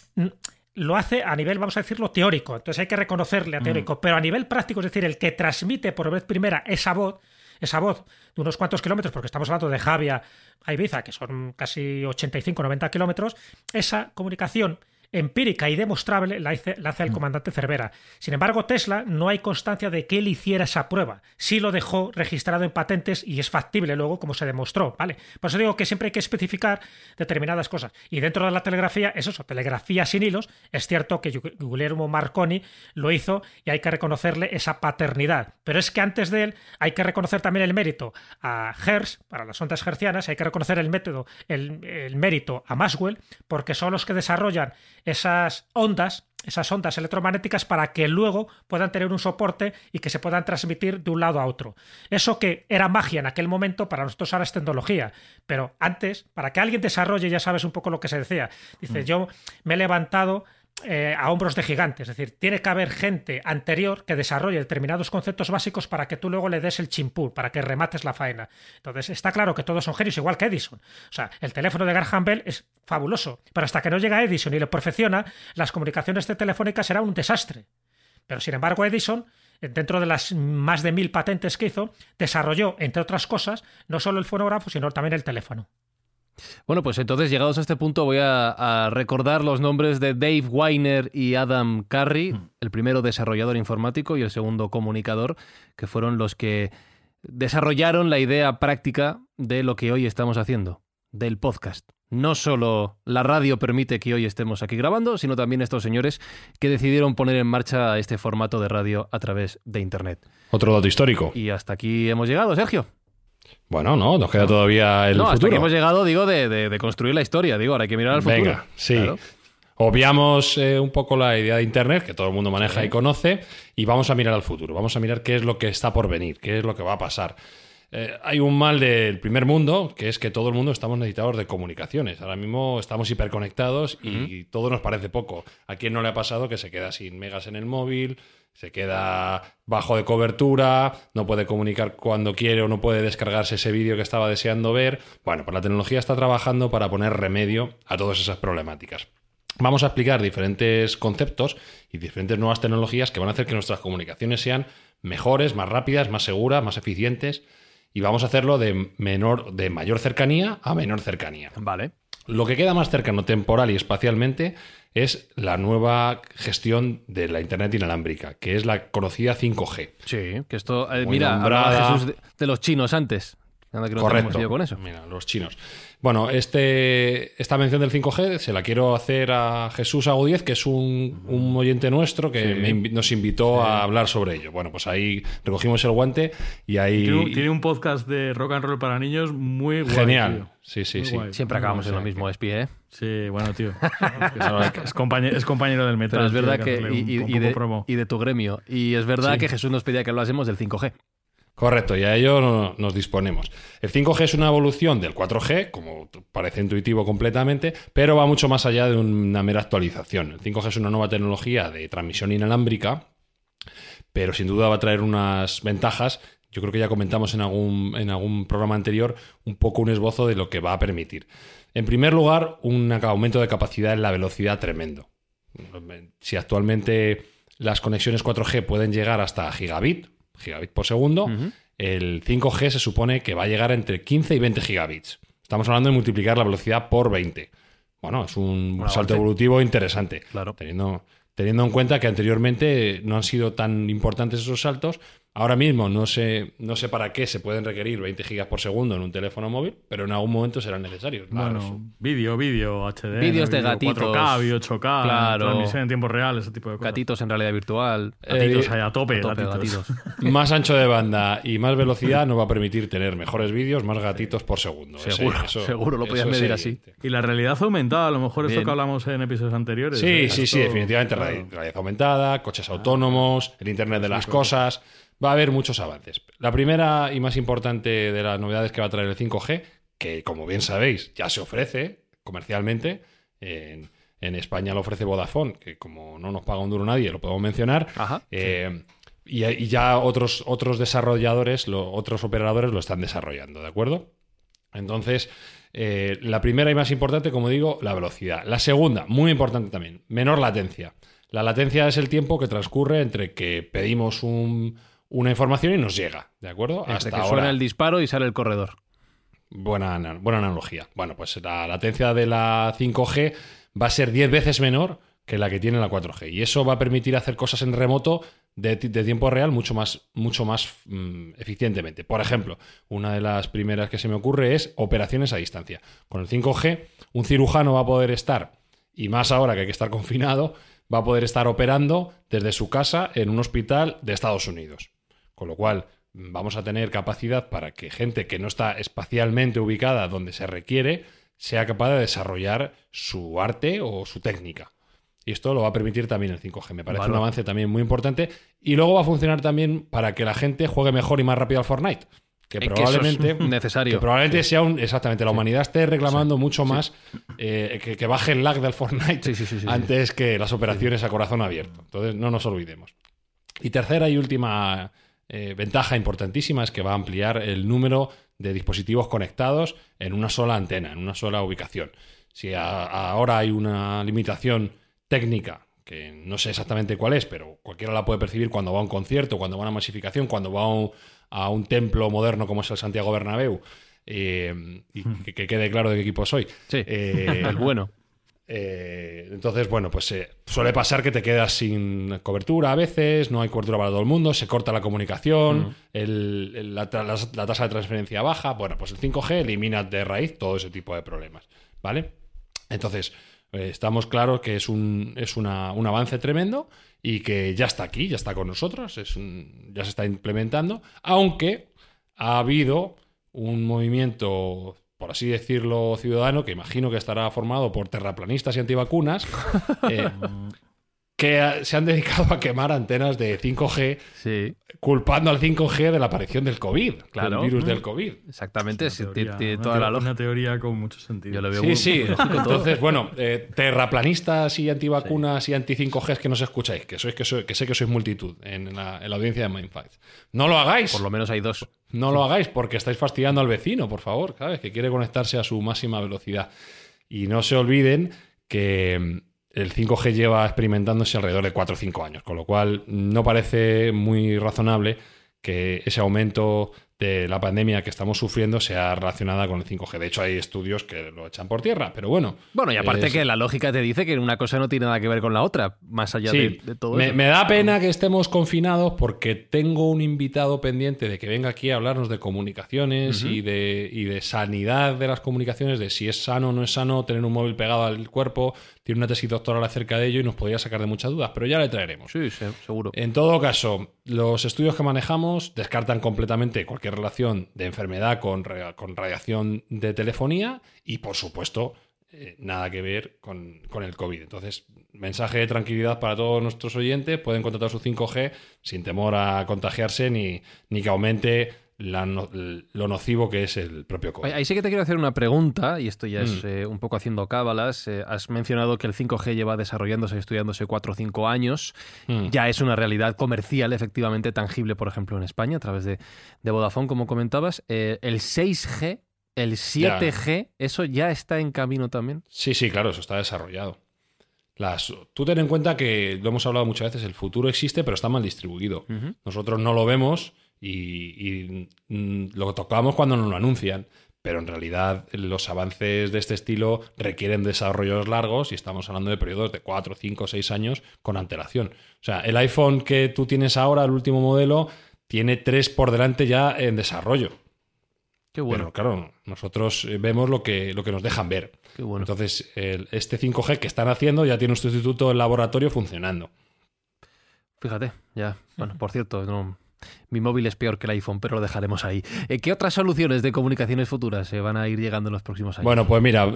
lo hace a nivel, vamos a decirlo, teórico. Entonces hay que reconocerle a mm. teórico. Pero a nivel práctico, es decir, el que transmite por vez primera esa voz, esa voz de unos cuantos kilómetros, porque estamos hablando de Javia a Ibiza, que son casi 85-90 kilómetros, esa comunicación empírica y demostrable la, hace el mm. comandante Cervera. Sin embargo, Tesla no hay constancia de que él hiciera esa prueba. Sí lo dejó registrado en patentes y es factible luego, como se demostró, ¿vale? Por eso digo que siempre hay que especificar determinadas cosas. Y dentro de la telegrafía, es eso, telegrafía sin hilos. Es cierto que Guillermo Marconi lo hizo y hay que reconocerle esa paternidad. Pero es que antes de él hay que reconocer también el mérito a Hertz, para las ondas hercianas, hay que reconocer el método, el mérito a Maxwell, porque son los que desarrollan esas ondas, esas ondas electromagnéticas para que luego puedan tener un soporte y que se puedan transmitir de un lado a otro. Eso que era magia en aquel momento, para nosotros ahora es tecnología, pero antes, para que alguien desarrolle, ya sabes un poco lo que se decía. Dice, mm. yo me he levantado eh, a hombros de gigantes. Es decir, tiene que haber gente anterior que desarrolle determinados conceptos básicos para que tú luego le des el chimpú, para que remates la faena. Entonces, está claro que todos son genios, igual que Edison. O sea, el teléfono de Graham Bell es fabuloso, pero hasta que no llega Edison y lo perfecciona, las comunicaciones de telefónica serán un desastre. Pero sin embargo, Edison dentro de las más de mil patentes que hizo, desarrolló, entre otras cosas, no solo el fonógrafo, sino también el teléfono. Bueno, pues entonces llegados a este punto voy a, recordar los nombres de Dave Weiner y Adam Carey, mm. el primero desarrollador informático y el segundo comunicador, que fueron los que desarrollaron la idea práctica de lo que hoy estamos haciendo, del podcast. No solo la radio permite que hoy estemos aquí grabando, sino también estos señores que decidieron poner en marcha este formato de radio a través de Internet. Otro dato histórico. Y hasta aquí hemos llegado, Sergio. Bueno, no, nos queda todavía el no, futuro. hasta hemos llegado, digo, de, construir la historia. Digo, ahora hay que mirar al futuro. Venga, sí. Obviamos eh, un poco la idea de Internet, que todo el mundo maneja y conoce, y vamos a mirar al futuro. Vamos a mirar qué es lo que está por venir, qué es lo que va a pasar. Eh, hay un mal del primer mundo, que es que todo el mundo estamos necesitados de comunicaciones. Ahora mismo estamos hiperconectados y todo nos parece poco. ¿A quién no le ha pasado que se queda sin megas en el móvil, se queda bajo de cobertura, no puede comunicar cuando quiere o no puede descargarse ese vídeo que estaba deseando ver. Bueno, pues la tecnología está trabajando para poner remedio a todas esas problemáticas. Vamos a explicar diferentes conceptos y diferentes nuevas tecnologías que van a hacer que nuestras comunicaciones sean mejores, más rápidas, más seguras, más eficientes y vamos a hacerlo de menor de mayor cercanía a menor cercanía. Vale. Lo que queda más cercano temporal y espacialmente es la nueva gestión de la Internet inalámbrica, que es la conocida 5G. Sí, que esto, eh, mira, hablaba Jesús de, de los chinos antes. Anda que no Correcto. con eso. Mira, los chinos. Bueno, este, esta mención del 5G se la quiero hacer a Jesús Agudíez, que es un, un oyente nuestro que me nos invitó a hablar sobre ello. Bueno, pues ahí recogimos el guante y ahí... Tiene, un- tiene un podcast de rock and roll para niños muy guay. Genial. tío. Sí, sí, Muy sí. guay. Siempre acabamos en lo mismo, Espi, ¿eh? Sí, bueno, tío. *laughs* es, compañero, es compañero del metal. Pero es verdad que. Y, un- y- un y poco de, promo. y de tu gremio. Y es verdad Sí. que Jesús nos pedía que hablásemos del 5G. Correcto, y a ello no- nos disponemos. El 5G es una evolución del 4G, como parece intuitivo completamente, pero va mucho más allá de una mera actualización. El 5G es una nueva tecnología de transmisión inalámbrica, pero sin duda va a traer unas ventajas. Yo creo que ya comentamos en algún, en algún programa anterior un poco un esbozo de lo que va a permitir. En primer lugar, un aumento de capacidad en la velocidad tremendo. Si actualmente las conexiones 4G pueden llegar hasta gigabit, gigabit por segundo, el 5G se supone que va a llegar entre 15 y 20 gigabits. Estamos hablando de multiplicar la velocidad por 20. Bueno, es un salto evolutivo interesante. Claro. Teniendo, teniendo en cuenta que anteriormente no han sido tan importantes esos saltos. Ahora mismo no sé, no sé para qué se pueden requerir 20 gigas por segundo en un teléfono móvil, pero en algún momento serán necesarios. Claro, Bueno, vídeo, vídeo, HD. Vídeos de gatitos. 4K, vídeo 8K, Claro. transmisión en tiempo real, ese tipo de cosas. Gatitos en realidad virtual. Gatitos Eh, ahí a tope, A tope, gatitos. gatitos. *laughs* Más ancho de banda y más velocidad nos va a permitir tener mejores vídeos, más gatitos por segundo. Ese- Seguro, seguro lo podías medir así. Y la realidad aumentada, a lo mejor esto Bien. que hablamos en episodios anteriores. Sí, ¿eh? sí, sí, Esto- definitivamente claro. realidad aumentada, coches autónomos, el Internet de las cosas. Va a haber muchos avances. La primera y más importante de las novedades que va a traer el 5G, que como bien sabéis ya se ofrece comercialmente, en, en España lo ofrece Vodafone, que como no nos paga un duro nadie, lo podemos mencionar. Ajá. Eh, y, y ya otros, otros desarrolladores, lo- otros operadores lo están desarrollando, ¿de acuerdo? Entonces, eh, la primera y más importante, como digo, la velocidad. La segunda, muy importante también, menor latencia. La latencia es el tiempo que transcurre entre que pedimos un- una información y nos llega, ¿de acuerdo? Entre Hasta que ahora. suena el disparo y sale el corredor. Buena, buena analogía. Bueno, pues la latencia de la 5G va a ser 10 veces menor que la que tiene la 4G. Y eso va a permitir hacer cosas en remoto de tiempo real mucho más, mucho más mm, eficientemente. Por ejemplo, una de las primeras que se me ocurre es operaciones a distancia. Con el 5G, un cirujano va a poder estar, y más ahora que hay que estar confinado, va a poder estar operando desde su casa en un hospital de Estados Unidos. Con lo cual, vamos a tener capacidad para que gente que no está espacialmente ubicada donde se requiere sea capaz de desarrollar su arte o su técnica. Y esto lo va a permitir también el 5G. Me parece un avance también muy importante. Y luego va a funcionar también para que la gente juegue mejor y más rápido al Fortnite. Que Eh, que es probablemente, *laughs* necesario. que probablemente sea un. Exactamente, la humanidad esté reclamando mucho más eh, que, que baje el lag del Fortnite antes que las operaciones a corazón abierto. Entonces, no nos olvidemos. Y tercera y última eh, ventaja importantísima es que va a ampliar el número de dispositivos conectados en una sola antena, en una sola ubicación. Si a- ahora hay una limitación técnica, que no sé exactamente cuál es, pero cualquiera la puede percibir cuando va a un concierto, cuando va a una masificación, cuando va a un, a un templo moderno como es el Santiago Bernabéu, eh, y que, que quede claro de qué equipo soy. Sí, Eh, *laughs* el bueno. Eh, entonces, bueno, pues eh, suele pasar que te quedas sin cobertura a veces, no hay cobertura para todo el mundo, se corta la comunicación, el- el- la, tra- la- la tasa de transferencia baja. Bueno, pues el 5G elimina de raíz todo ese tipo de problemas, ¿vale? Entonces, eh, estamos claros que es, un, es una- un avance tremendo y que ya está aquí, ya está con nosotros, es un- ya se está implementando, aunque ha habido un movimiento por así decirlo, ciudadano, que imagino que estará formado por terraplanistas y antivacunas, *laughs* eh, que se han dedicado a quemar antenas de 5G, Sí, culpando al 5G de la aparición del COVID, Claro. del virus del COVID. exactamente. sí, tiene- Teoría, tiene una toda la lógica. Una teoría con mucho sentido. Yo lo veo Sí, muy- sí. *laughs* muy. Entonces, bueno, eh, terraplanistas y antivacunas y anti-5G que nos escucháis, que, sois, que, sois- que sé que sois multitud en la, en la audiencia de Mindfight. No lo hagáis. Por lo menos hay dos. No lo hagáis porque estáis fastidiando al vecino, por favor, ¿sabes? Que quiere conectarse a su máxima velocidad. Y no se olviden que el 5G lleva experimentándose alrededor de 4 o 5 años, con lo cual no parece muy razonable que ese aumento de la pandemia que estamos sufriendo sea relacionada con el 5G. De hecho, hay estudios que lo echan por tierra, pero bueno. Bueno, y aparte es- que la lógica te dice que una cosa no tiene nada que ver con la otra, más allá Sí, de, de todo me, eso. me da pena que estemos confinados porque tengo un invitado pendiente de que venga aquí a hablarnos de comunicaciones y, de, y de sanidad de las comunicaciones, de si es sano o no es sano tener un móvil pegado al cuerpo. Tiene una tesis doctoral acerca de ello y nos podría sacar de muchas dudas, pero ya le traeremos. Sí, sí, seguro. En todo caso, los estudios que manejamos descartan completamente cualquier relación de enfermedad con, con radiación de telefonía y, por supuesto, eh, nada que ver con, con el COVID. Entonces, mensaje de tranquilidad para todos nuestros oyentes. Pueden contratar su 5G sin temor a contagiarse ni, ni que aumente la no- lo nocivo que es el propio COVID. Ahí sí que te quiero hacer una pregunta, y esto ya es Mm. eh, un poco haciendo cábalas. Eh, has mencionado que el 5G lleva desarrollándose y estudiándose 4 o 5 años. Mm. Ya es una realidad comercial, efectivamente, tangible, por ejemplo, en España, a través de, de Vodafone, como comentabas. Eh, el 6G, el 7G, ¿eso ya está en camino también? Sí, sí, claro, eso está desarrollado. Las, tú ten en cuenta que lo hemos hablado muchas veces, el futuro existe, pero está mal distribuido. Nosotros no lo vemos y, y, mm, lo tocamos cuando nos lo anuncian. Pero en realidad los avances de este estilo requieren desarrollos largos y estamos hablando de periodos de 4, 5, 6 años con antelación. O sea, el iPhone que tú tienes ahora, el último modelo, tiene tres por delante ya en desarrollo. Qué bueno. Pero claro, nosotros eh, vemos lo que, lo que nos dejan ver. Qué bueno. Entonces, el- este 5G que están haciendo ya tiene un sustituto en laboratorio funcionando. Fíjate, ya. Bueno, por cierto, no- mi móvil es peor que el iPhone, pero lo dejaremos ahí. Eh, ¿Qué otras soluciones de comunicaciones futuras se van a ir llegando en los próximos años? Bueno, pues mira,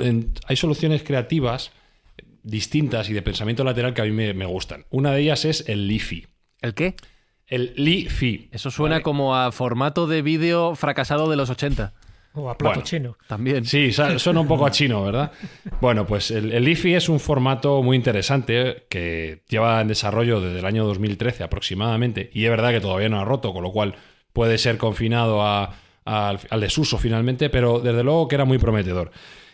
hay soluciones creativas distintas y de pensamiento lateral que a mí me, me gustan. Una de ellas es el LiFi. ¿El qué? El LiFi. Eso suena Vale. como a formato de vídeo fracasado de los 80. O a plato Bueno. chino. También. Sí, suena un poco a chino, ¿verdad? Bueno, pues el, el IFI es un formato muy interesante que lleva en desarrollo desde el año 2013 aproximadamente y es verdad que todavía no ha roto, con lo cual puede ser confinado a- al, al desuso finalmente, pero desde luego que era muy prometedor.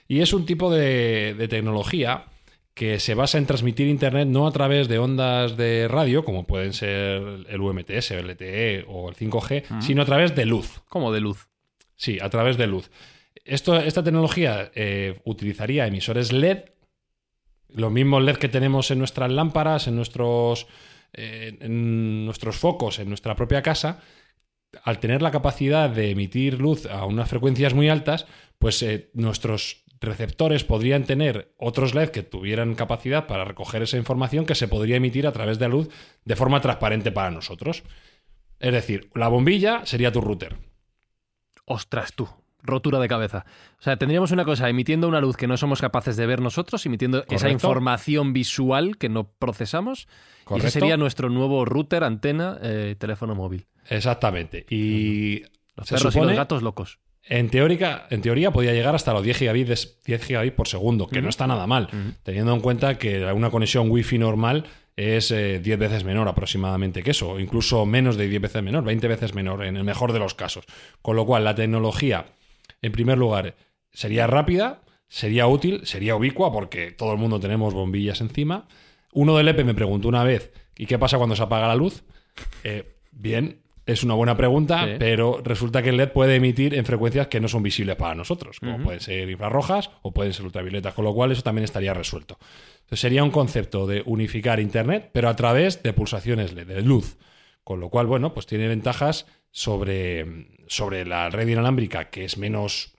Y es un tipo de, de tecnología que se basa en transmitir Internet no a través de ondas de radio, como pueden ser el UMTS, el LTE o el 5G, sino a través de luz. Como de luz. Sí, a través de luz. Esta tecnología eh, utilizaría emisores LED, los mismos LED que tenemos en nuestras lámparas, en nuestros, eh, nuestros focos, en nuestra propia casa. Al tener la capacidad de emitir luz a unas frecuencias muy altas, pues eh, nuestros receptores podrían tener otros LED que tuvieran capacidad para recoger esa información que se podría emitir a través de la luz de forma transparente para nosotros. Es decir, la bombilla sería tu router. Ostras, tú. Rotura de cabeza. O sea, tendríamos una cosa emitiendo una luz que no somos capaces de ver nosotros, emitiendo esa información visual que no procesamos. Y ese sería nuestro nuevo router, antena, eh, teléfono móvil. Exactamente. Y Los se perros y los gatos locos. en teórica, en teoría podía llegar hasta los 10 gigabits, de- 10 gigabits por segundo, que no está nada mal, teniendo en cuenta que una conexión wifi normal es eh, 10 veces menor aproximadamente que eso, o incluso menos de 10 veces menor, 20 veces menor en el mejor de los casos. Con lo cual, la tecnología, en primer lugar, sería rápida, sería útil, sería ubicua, porque todo el mundo tenemos bombillas encima. Uno del EPE me preguntó una vez, ¿y qué pasa cuando se apaga la luz? Eh, bien, es una buena pregunta, Sí. pero resulta que el LED puede emitir en frecuencias que no son visibles para nosotros, como pueden ser infrarrojas o pueden ser ultravioletas, con lo cual eso también estaría resuelto. Entonces sería un concepto de unificar Internet, pero a través de pulsaciones LED, de luz. Con lo cual, bueno, pues tiene ventajas sobre, sobre la red inalámbrica, que es menos,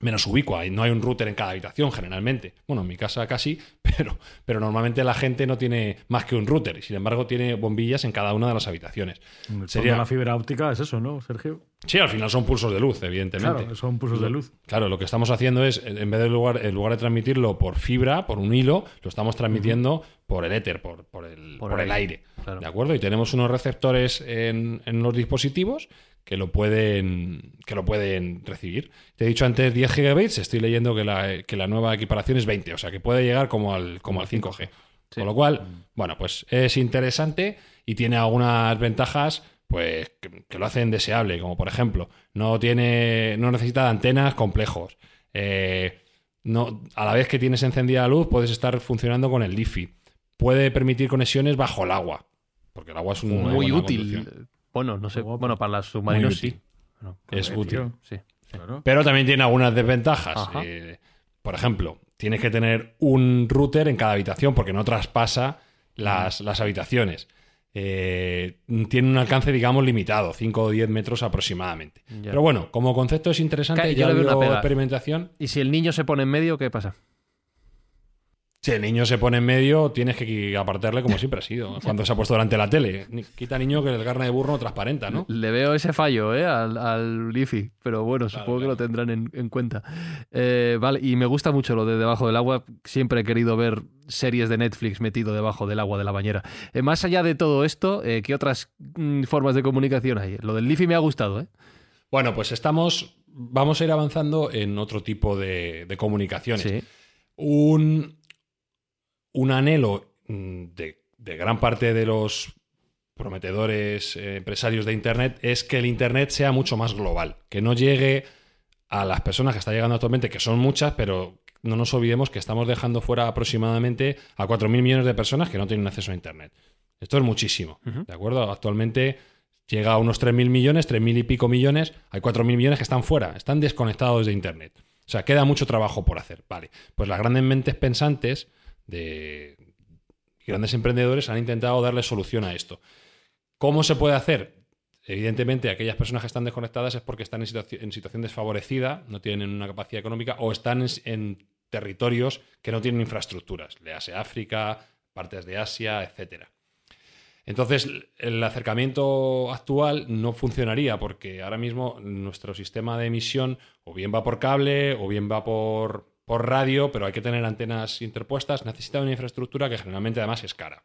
menos ubicua y no hay un router en cada habitación generalmente. Bueno, en mi casa casi, *laughs* pero, pero normalmente la gente no tiene más que un router y sin embargo tiene bombillas en cada una de las habitaciones. Sería- la fibra óptica es eso, ¿no, Sergio? Sí, al final son pulsos de luz, evidentemente. Claro, son pulsos de luz. Claro, lo que estamos haciendo es, en vez de lugar, en lugar de transmitirlo por fibra, por un hilo, lo estamos transmitiendo por el éter, por, por el, Por por el aire, aire. claro. ¿De acuerdo? Y tenemos unos receptores en, en los dispositivos que lo pueden que lo pueden recibir. Te he dicho antes 10 gigabytes, estoy leyendo que la, que la nueva equiparación es 20, o sea que puede llegar como al, como al 5G. Con lo cual, bueno, pues es interesante y tiene algunas ventajas pues que, que lo hacen deseable, como por ejemplo, no tiene no necesita de antenas complejos. Eh, no, a la vez que tienes encendida la luz, puedes estar funcionando con el Li-Fi. Puede permitir conexiones bajo el agua, porque el agua es un Muy útil. Bueno, no sé. Bueno, para los submarinos sí. Bueno, Es Joder, útil. tío. sí. Claro. Pero también tiene algunas desventajas. Eh, por ejemplo, tienes que tener un router en cada habitación porque no traspasa las, las habitaciones. Eh, tiene un alcance, digamos, limitado, 5 o 10 metros aproximadamente. Ya. Pero bueno, como concepto es interesante. Yo ya le veo una habido pega. experimentación. Y si el niño se pone en medio, ¿qué pasa? Si el niño se pone en medio, tienes que apartarle como siempre ha sido. Cuando se ha puesto delante de la tele. Quita niño que el carne de burro no transparenta, ¿no? Le veo ese fallo ¿eh? al, al Lifi, pero bueno, supongo que lo tendrán en, en cuenta. Eh, vale, y me gusta mucho lo de debajo del agua. Siempre he querido ver series de Netflix metido debajo del agua de la bañera. Eh, más allá de todo esto, eh, ¿qué otras mm, formas de comunicación hay? Lo del Lifi me ha gustado, ¿eh? Bueno, pues estamos. Vamos a ir avanzando en otro tipo de, de comunicaciones. Sí. un, un anhelo mm, de, de gran parte de los prometedores eh, empresarios de Internet es que el Internet sea mucho más global, que no llegue a las personas que está llegando actualmente, que son muchas, pero no nos olvidemos que estamos dejando fuera aproximadamente a 4.000 millones de personas que no tienen acceso a Internet. Esto es muchísimo, ¿de acuerdo? Actualmente llega a unos 3.000 millones, 3.000 y pico millones, hay 4.000 millones que están fuera, están desconectados de Internet. O sea, queda mucho trabajo por hacer. Vale, pues las grandes mentes pensantes de grandes emprendedores han intentado darle solución a esto. ¿Cómo se puede hacer? Evidentemente, aquellas personas que están desconectadas es porque están en, en situación desfavorecida, no tienen una capacidad económica o están en, en territorios que no tienen infraestructuras, le hace África, partes de Asia, etcétera. Entonces, el acercamiento actual no funcionaría porque ahora mismo nuestro sistema de emisión o bien va por cable o bien va por, por radio, pero hay que tener antenas interpuestas, necesita una infraestructura que generalmente además es cara.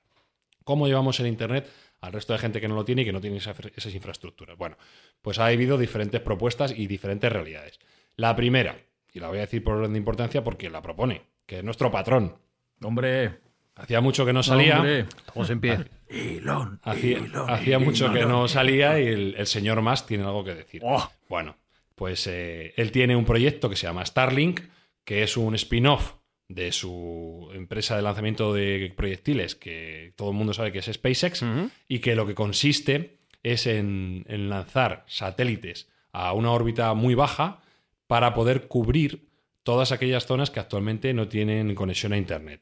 ¿Cómo llevamos el Internet al resto de gente que no lo tiene y que no tiene esa- esas infraestructuras? Bueno, pues ha habido diferentes propuestas y diferentes realidades. La primera, y la voy a decir por orden de importancia porque la propone, que es nuestro patrón. Hombre, Hacía mucho que no salía. hombre. Estamos en pie. Hacía, hacía mucho que no salía y el, el señor Musk tiene algo que decir. Oh. Bueno, pues eh, él tiene un proyecto que se llama Starlink, que es un spin-off de su empresa de lanzamiento de proyectiles, que todo el mundo sabe que es SpaceX, y que lo que consiste es en, en lanzar satélites a una órbita muy baja para poder cubrir todas aquellas zonas que actualmente no tienen conexión a Internet.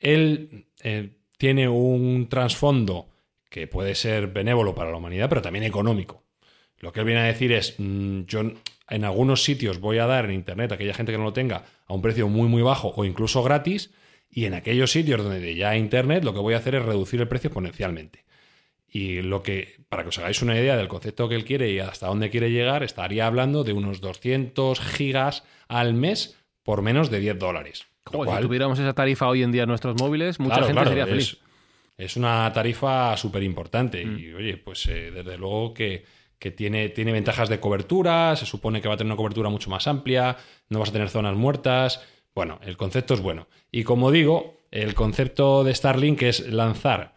Él eh, tiene un trasfondo que puede ser benévolo para la humanidad, pero también económico. Lo que él viene a decir es, mm, yo en algunos sitios voy a dar en Internet a aquella gente que no lo tenga a un precio muy muy bajo o incluso gratis, y en aquellos sitios donde ya hay Internet lo que voy a hacer es reducir el precio exponencialmente. Y lo que, para que os hagáis una idea del concepto que él quiere y hasta dónde quiere llegar, estaría hablando de unos 200 gigas al mes por menos de 10 dólares. Joder, cual- si tuviéramos esa tarifa hoy en día en nuestros móviles, mucha Claro, gente claro, sería feliz. Es, es una tarifa súper importante Mm. y, oye, pues eh, desde luego que, que tiene, tiene ventajas de cobertura, se supone que va a tener una cobertura mucho más amplia, no vas a tener zonas muertas. Bueno, el concepto es bueno. Y como digo, el concepto de Starlink es lanzar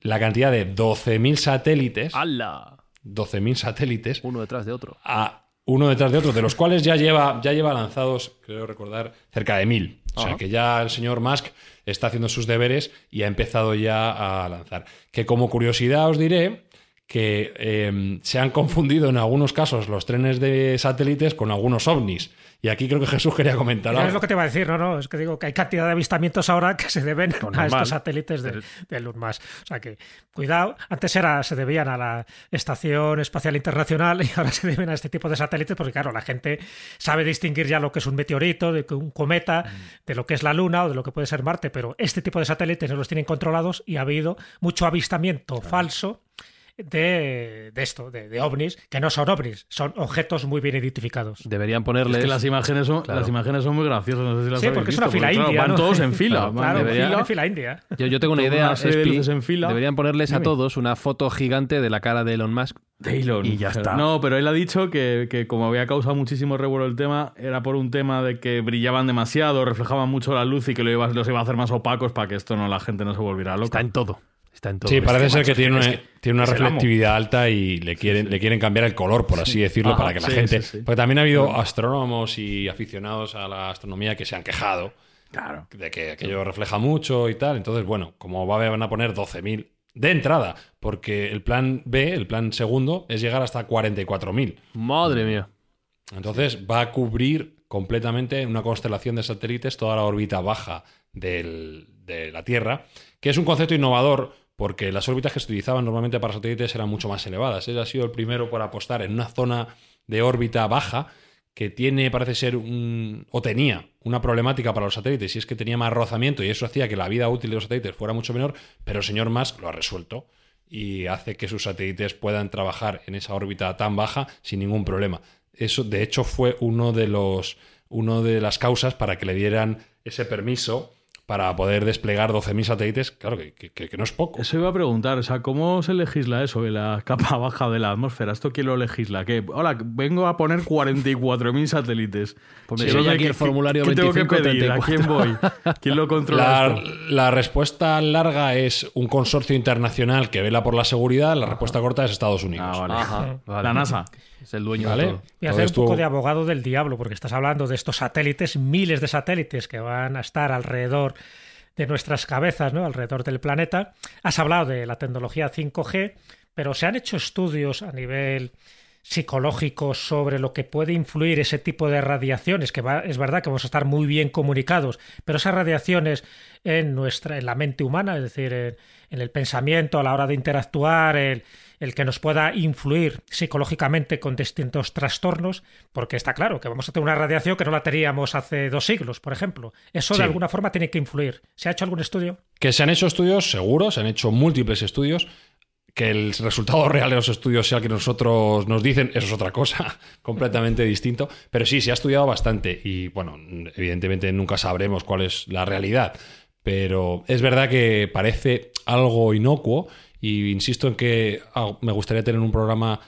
la cantidad de 12.000 satélites, ¡Hala! 12.000 satélites, Uno detrás de otro. a uno detrás de otro, de los cuales ya lleva, ya lleva lanzados, creo recordar, cerca de mil. O sea que ya el señor Musk está haciendo sus deberes y ha empezado ya a lanzar. Que como curiosidad os diré que eh, se han confundido en algunos casos los trenes de satélites con algunos ovnis. Y aquí creo que Jesús quería comentar Es algo. lo que te iba a decir, no, no, es que digo que hay cantidad de avistamientos ahora que se deben a estos satélites de, de. O sea que, cuidado, antes era, se debían a la Estación Espacial Internacional y ahora se deben a este tipo de satélites porque, claro, la gente sabe distinguir ya lo que es un meteorito, de que un cometa, de lo que es la Luna o de lo que puede ser Marte, pero este tipo de satélites no los tienen controlados y ha habido mucho avistamiento falso de, esto, de, ovnis, que no son ovnis, son objetos muy bien identificados. Deberían ponerles... Es que las imágenes son, las imágenes son muy graciosas, no sé si las Sí, porque es una fila india. Van todos en fila. Claro, en fila india. Yo, yo tengo una idea, en fila. deberían ponerles a todos una foto gigante de la cara de Elon Musk. De Elon. Y ya está. No, pero él ha dicho que, que como había causado muchísimo revuelo el tema, era por un tema de que brillaban demasiado, reflejaban mucho la luz y que lo iba, los iba a hacer más opacos para que esto no la gente no se volviera loca. Está en todo. Está en todo. Sí, parece ser que tiene una, tiene una reflectividad alta y le quieren, le quieren cambiar el color, por así decirlo, para que la gente. Porque también ha habido astrónomos y aficionados a la astronomía que se han quejado claro. de que aquello refleja mucho y tal. Entonces, bueno, como van a poner 12.000 de entrada, porque el plan B, el plan segundo, es llegar hasta 44.000. Madre mía. Entonces va a cubrir completamente una constelación de satélites toda la órbita baja de la Tierra, que es un concepto innovador porque las órbitas que se utilizaban normalmente para satélites eran mucho más elevadas. Él ha sido el primero por apostar en una zona de órbita baja que tiene, parece ser, un, o tenía una problemática para los satélites, y es que tenía más rozamiento y eso hacía que la vida útil de los satélites fuera mucho menor, pero el señor Musk lo ha resuelto y hace que sus satélites puedan trabajar en esa órbita tan baja sin ningún problema. Eso, de hecho, fue uno de los, uno de las causas para que le dieran ese permiso para poder desplegar 12.000 satélites, claro que, que, no es poco. Eso iba a preguntar, o sea, ¿cómo se legisla eso de la *laughs* capa baja de la atmósfera? ¿Esto quién lo legisla? Que, hola, vengo a poner 44.000 satélites. Pues me aquí el formulario ¿qué, tengo que pedir? ¿A quién voy? ¿Quién lo *laughs* controla? La, la, respuesta larga es un consorcio internacional que vela por la seguridad, la respuesta corta es Estados Unidos. Ah, vale. La NASA. Es el dueño ¿Vale? de todo. Y hacer un poco de abogado del diablo, porque estás hablando de estos satélites, miles de satélites que van a estar alrededor de nuestras cabezas, ¿no? alrededor del planeta. Has hablado de la tecnología 5G, pero se han hecho estudios a nivel psicológico sobre lo que puede influir ese tipo de radiaciones, que es verdad que vamos a estar muy bien comunicados, pero esas radiaciones en nuestra, en la mente humana, es decir, en, en el pensamiento a la hora de interactuar, el, el que nos pueda influir psicológicamente con distintos trastornos, porque está claro que vamos a tener una radiación que no la teníamos hace dos siglos, por ejemplo. Eso de alguna forma tiene que influir. ¿Se ha hecho algún estudio? Que se han hecho estudios, seguro, se han hecho múltiples estudios. Que el resultado real de los estudios sea el que nosotros nos dicen, eso es otra cosa, *laughs* completamente distinto. Pero sí, se ha estudiado bastante y, bueno, evidentemente nunca sabremos cuál es la realidad. Pero es verdad que parece algo inocuo y insisto en que ah, me gustaría tener un programa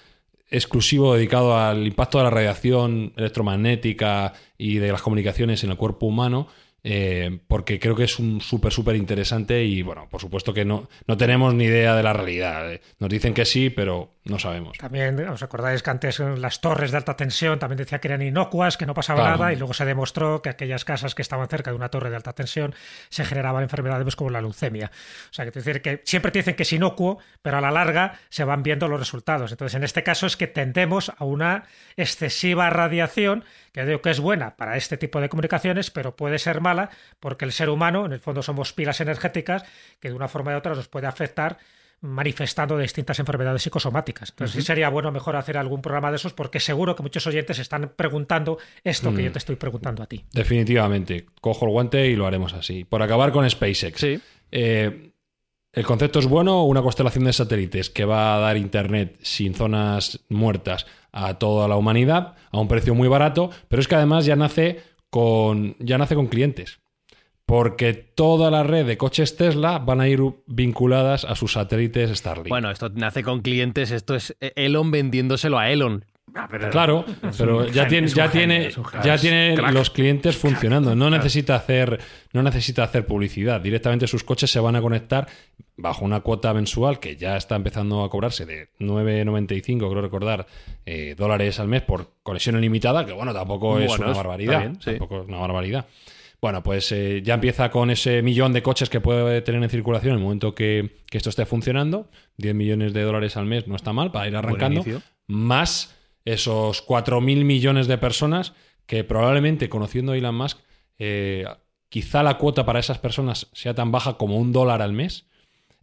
exclusivo dedicado al impacto de la radiación electromagnética y de las comunicaciones en el cuerpo humano eh, porque creo que es un súper, súper interesante y bueno, por supuesto que no, no tenemos ni idea de la realidad. Eh. Nos dicen que sí, pero no sabemos. También os acordáis que antes las torres de alta tensión también decía que eran inocuas, que no pasaba nada y luego se demostró que aquellas casas que estaban cerca de una torre de alta tensión se generaban enfermedades como la leucemia. O sea, que decir que siempre te dicen que es inocuo, pero a la larga se van viendo los resultados. Entonces, en este caso es que tendemos a una excesiva radiación que digo que es buena para este tipo de comunicaciones, pero puede ser mala porque el ser humano, en el fondo, somos pilas energéticas que de una forma u otra nos puede afectar manifestando distintas enfermedades psicosomáticas. Entonces sí sería bueno mejor hacer algún programa de esos porque seguro que muchos oyentes están preguntando esto que yo mm. te estoy preguntando a ti. Definitivamente. Cojo el guante y lo haremos así. Por acabar con SpaceX. Sí. Eh, el concepto es bueno, una constelación de satélites que va a dar internet sin zonas muertas a toda la humanidad a un precio muy barato, pero es que además ya nace con ya nace con clientes. Porque toda la red de coches Tesla van a ir vinculadas a sus satélites Starlink. Bueno, esto nace con clientes, esto es Elon vendiéndoselo a Elon. Ah, claro, pero ya tiene, ya tiene, ya tiene los clientes funcionando. No necesita hacer, no necesita hacer publicidad. Directamente sus coches se van a conectar bajo una cuota mensual que ya está empezando a cobrarse de 9,95, creo recordar, eh, dólares al mes por conexión ilimitada, que bueno, tampoco es una barbaridad. Tampoco es una barbaridad. Bueno, pues eh, ya empieza con ese millón de coches que puede tener en circulación en el momento que, esto esté funcionando. 10 millones de dólares al mes no está mal para ir arrancando. Más esos 4.000 millones de personas que probablemente, conociendo a Elon Musk, eh, quizá la cuota para esas personas sea tan baja como un dólar al mes.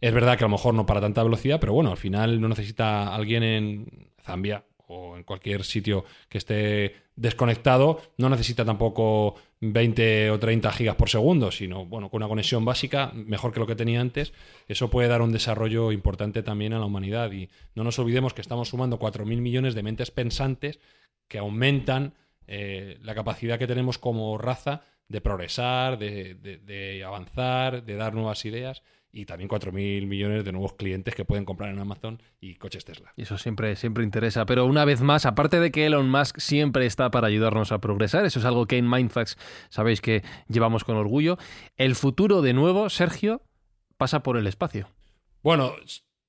Es verdad que a lo mejor no para tanta velocidad, pero bueno, al final no necesita alguien en Zambia o en cualquier sitio que esté desconectado, no necesita tampoco 20 o 30 gigas por segundo, sino bueno, con una conexión básica, mejor que lo que tenía antes, eso puede dar un desarrollo importante también a la humanidad. Y no nos olvidemos que estamos sumando 4.000 millones de mentes pensantes que aumentan eh, la capacidad que tenemos como raza de progresar, de avanzar, de dar nuevas ideas y también 4.000 millones de nuevos clientes que pueden comprar en Amazon y coches Tesla. Eso siempre, siempre interesa. Pero una vez más, aparte de que Elon Musk siempre está para ayudarnos a progresar, eso es algo que en Mindfax sabéis que llevamos con orgullo, el futuro de nuevo, Sergio, pasa por el espacio. Bueno,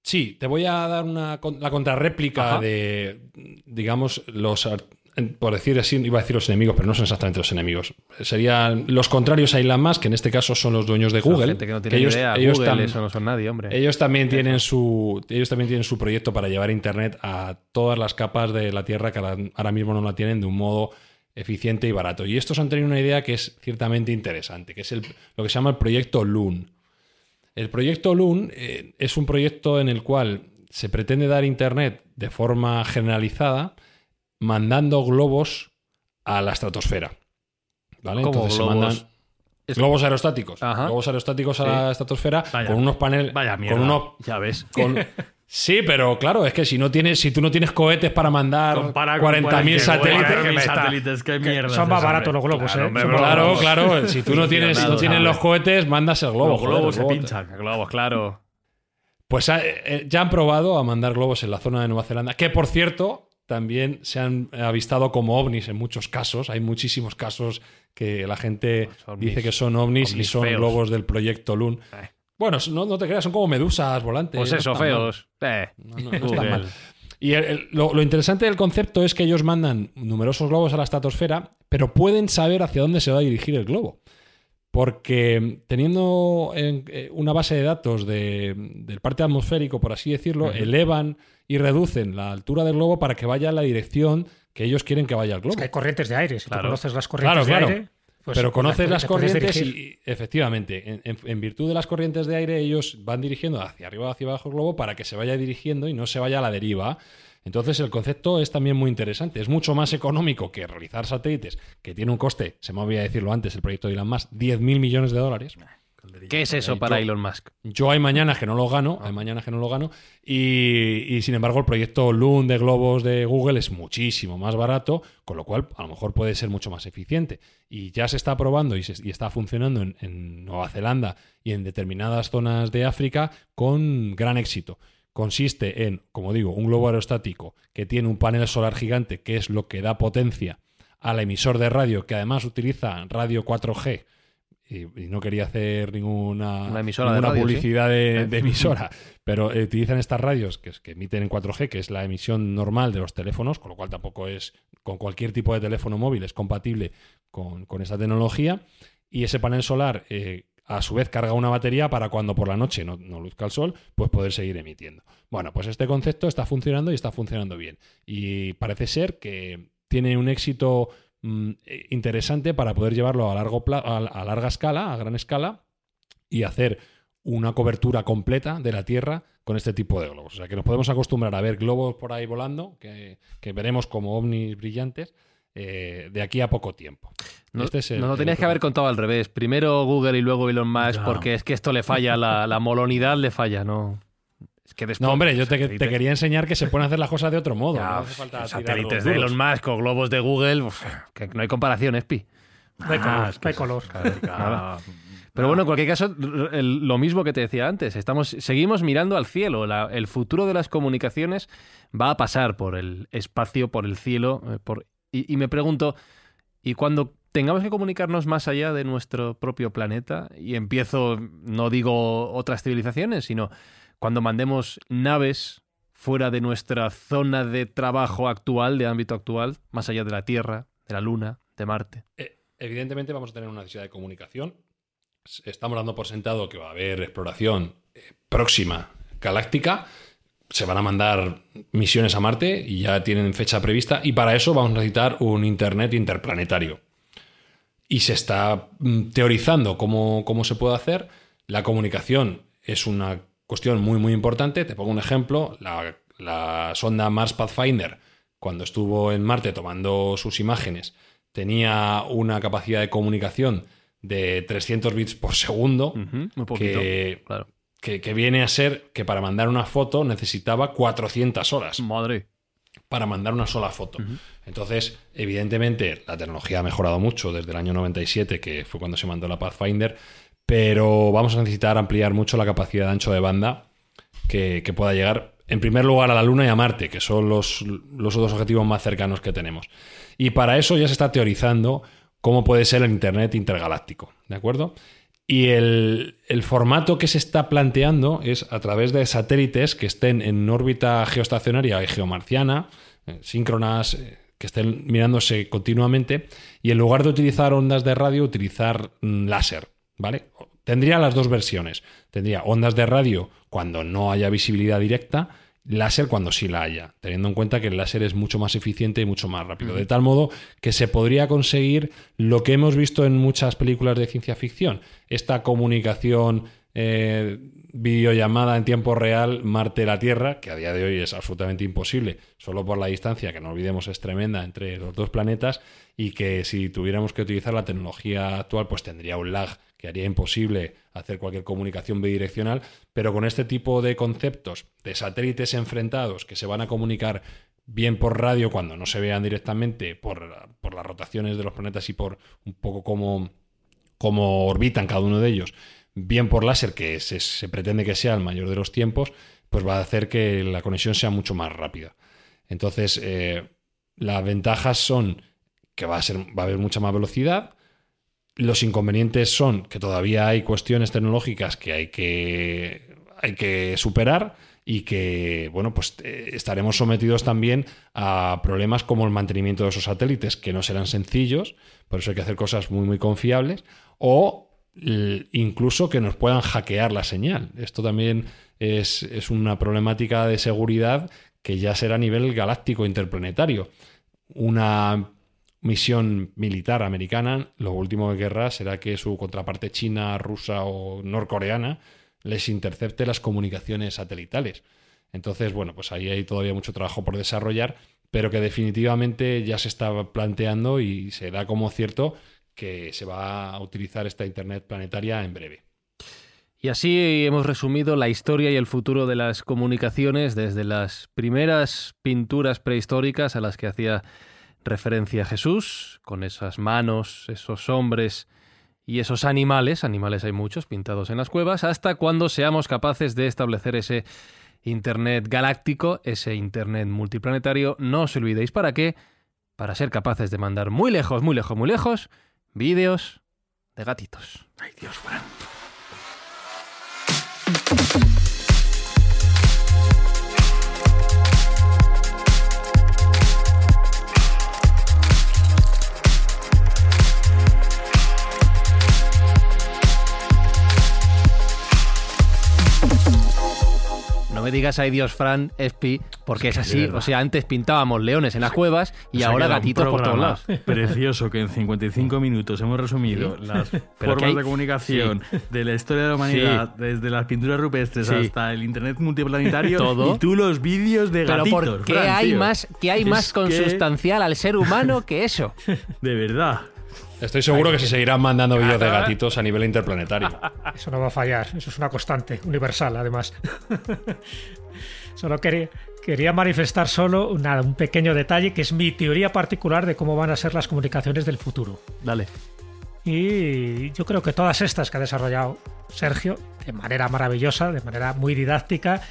sí, te voy a dar una, la contrarréplica de, digamos, los por decir así, iba a decir los enemigos, pero no son exactamente los enemigos. Serían los contrarios a Elon Musk, que en este caso son los dueños de Google. Gente que no tiene ellos, idea. Ellos Google, eso no son nadie, hombre. Ellos también, tienen su, ellos también tienen su proyecto para llevar Internet a todas las capas de la Tierra que ahora mismo no la tienen de un modo eficiente y barato. Y estos han tenido una idea que es ciertamente interesante, que es el, lo que se llama el proyecto Loon. El proyecto Loon eh, es un proyecto en el cual se pretende dar Internet de forma generalizada mandando globos a la estratosfera. ¿Vale? Entonces globos? se mandan globos aerostáticos. Globos aerostáticos a la estratosfera con unos paneles. Vaya mierda. Con unos, ya ves. *laughs* sí, pero claro, es que si no tienes, si tú no tienes cohetes para mandar 40.000 satélites, satélites, qué mierda. Son más baratos los globos, claro, ¿eh? Claro, claro. Si tú no tienes, si no tienes los cohetes, mandas el globo. Los globos se pinchan. Globos, claro. Pues eh, ya han probado a mandar globos en la zona de Nueva Zelanda, que por cierto, también se han avistado como ovnis en muchos casos. Hay muchísimos casos que la gente dice que son ovnis, y son globos del proyecto Loon. Eh. Bueno, no, te creas, son como medusas volantes. Pues eso, feos. Eh. No, mal. Y lo, interesante del concepto es que ellos mandan numerosos globos a la estratosfera, pero pueden saber hacia dónde se va a dirigir el globo. Porque teniendo eh, una base de datos del parte atmosférico, por así decirlo, elevan y reducen la altura del globo para que vaya en la dirección que ellos quieren que vaya el globo. Es que hay corrientes de aire. Si tú conoces las corrientes de aire. Pues Pero conoces las, corrientes y, efectivamente, en, virtud de las corrientes de aire, ellos van dirigiendo hacia arriba o hacia abajo el globo para que se vaya dirigiendo y no se vaya a la deriva. Entonces el concepto es también muy interesante. Es mucho más económico que realizar satélites, que tiene un coste, se me olvidó decirlo antes, el proyecto de Elon Musk, 10.000 millones de dólares. ¿Qué es eso para Elon Musk? Yo hay mañana que no lo gano, hay mañana que no lo gano, y, sin embargo el proyecto Loon de globos de Google es muchísimo más barato, con lo cual a lo mejor puede ser mucho más eficiente. Y ya se está probando y, está funcionando en, Nueva Zelanda y en determinadas zonas de África con gran éxito. Consiste en, como digo, un globo aerostático que tiene un panel solar gigante, que es lo que da potencia al emisor de radio, que además utiliza radio 4G y, no quería hacer ninguna, publicidad *laughs* de, emisora, pero utilizan estas radios que, que emiten en 4G, que es la emisión normal de los teléfonos, con lo cual tampoco es con cualquier tipo de teléfono móvil, es compatible con, con esta tecnología. Y ese panel solar, eh, a su vez, carga una batería para cuando por la noche no, luzca el sol, pues poder seguir emitiendo. Bueno, pues este concepto está funcionando y está funcionando bien. Y parece ser que tiene un éxito Mm, eh, interesante para poder llevarlo a, largo a, larga escala, a gran escala, y hacer una cobertura completa de la Tierra con este tipo de globos. O sea que nos podemos acostumbrar a ver globos por ahí volando, que, veremos como ovnis brillantes, eh, de aquí a poco tiempo. No, este lo tenías que haber contado al revés. Primero Google y luego Elon Musk, porque es que esto le falla, la, la molonidad le falla, ¿no? no, hombre, yo te, quería enseñar que se pueden hacer las cosas de otro modo. no hace falta satélites de Elon Musk o globos de Google, que no hay comparación, Espi. No hay color. Pero bueno, en cualquier caso, lo mismo que te decía antes, estamos, seguimos mirando al cielo. el futuro de las comunicaciones va a pasar por el espacio, por el cielo. Eh, por, y, me pregunto, ¿y cuando tengamos que comunicarnos más allá de nuestro propio planeta? Y empiezo, no digo otras civilizaciones, sino cuando mandemos naves fuera de nuestra zona de trabajo actual, de ámbito actual, más allá de la Tierra, de la Luna, de Marte. Eh, evidentemente vamos a tener una necesidad de comunicación. Estamos dando por sentado que va a haber exploración eh, próxima galáctica. Se van a mandar misiones a Marte y ya tienen fecha prevista. Y para eso vamos a necesitar un Internet interplanetario. Y se está mm, teorizando cómo, cómo se puede hacer. La comunicación es una cuestión muy, muy importante. Te pongo un ejemplo. La, sonda Mars Pathfinder cuando estuvo en Marte tomando sus imágenes, tenía una capacidad de comunicación de 300 bits por segundo, poquito, que, claro. Que- que viene a ser que para mandar una foto necesitaba 400 horas Madre. para mandar una sola foto. Entonces, evidentemente, la tecnología ha mejorado mucho desde el año 97, que fue cuando se mandó la Pathfinder, pero vamos a necesitar ampliar mucho la capacidad de ancho de banda que, que pueda llegar, en primer lugar, a la Luna y a Marte, que son los, los dos objetivos más cercanos que tenemos. Y para eso ya se está teorizando cómo puede ser el Internet intergaláctico, ¿de acuerdo? Y el, formato que se está planteando es a través de satélites que estén en órbita geoestacionaria y geomarciana, eh, síncronas, eh, que estén mirándose continuamente, y en lugar de utilizar ondas de radio, utilizar mm, láser, ¿vale? Tendría las dos versiones. Tendría ondas de radio cuando no haya visibilidad directa, láser cuando sí la haya, teniendo en cuenta que el láser es mucho más eficiente y mucho más rápido. De tal modo que se podría conseguir lo que hemos visto en muchas películas de ciencia ficción, esta comunicación eh, videollamada en tiempo real Marte-la Tierra, que a día de hoy es absolutamente imposible, solo por la distancia, que no olvidemos es tremenda entre los dos planetas, y que si tuviéramos que utilizar la tecnología actual, pues tendría un lag que haría imposible hacer cualquier comunicación bidireccional, pero con este tipo de conceptos de satélites enfrentados que se van a comunicar bien por radio cuando no se vean directamente por, por las rotaciones de los planetas y por un poco cómo, cómo orbitan cada uno de ellos, bien por láser, que se, se pretende que sea el mayor de los tiempos, pues va a hacer que la conexión sea mucho más rápida. Entonces, eh, las ventajas son que va a, ser, va a haber mucha más velocidad, los inconvenientes son que todavía hay cuestiones tecnológicas que hay que, hay que superar y que, bueno, pues eh, estaremos sometidos también a problemas como el mantenimiento de esos satélites, que no serán sencillos, por eso hay que hacer cosas muy, muy confiables, o incluso que nos puedan hackear la señal. Esto también es, es una problemática de seguridad que ya será a nivel galáctico interplanetario. Una misión militar americana, lo último que querrá será que su contraparte china, rusa o norcoreana les intercepte las comunicaciones satelitales. Entonces, bueno, pues ahí hay todavía mucho trabajo por desarrollar, pero que definitivamente ya se está planteando y se da como cierto que se va a utilizar esta Internet planetaria en breve. Y así hemos resumido la historia y el futuro de las comunicaciones desde las primeras pinturas prehistóricas a las que hacía referencia Jesús, con esas manos, esos hombres y esos animales, animales hay muchos pintados en las cuevas, hasta cuando seamos capaces de establecer ese Internet galáctico, ese Internet multiplanetario. No os olvidéis para qué, para ser capaces de mandar muy lejos, muy lejos, muy lejos, vídeos de gatitos. Ay, Dios, Fran. No me digas ay Dios, Fran, Espi, porque es así. O sea, antes pintábamos leones en las cuevas y ahora gatitos por todos lados. Precioso que en 55 minutos hemos resumido las *laughs* que formas hay- de comunicación de la historia de la humanidad, desde las pinturas rupestres hasta el internet multiplanetario *laughs* Todo. y tú los vídeos de Pero gatitos. ¿por qué Fran, hay tío. más, qué hay Es más que, consustancial al ser humano que eso? *laughs* De verdad. Estoy seguro que se seguirán mandando vídeos de gatitos a nivel interplanetario. *laughs* Eso no va a fallar, eso es una constante, universal además. *laughs* solo quería, quería manifestar solo una- un pequeño detalle que es mi teoría particular de cómo van a ser las comunicaciones del futuro. Dale. Y yo creo que todas estas que ha desarrollado Sergio, de manera maravillosa, de manera muy didáctica,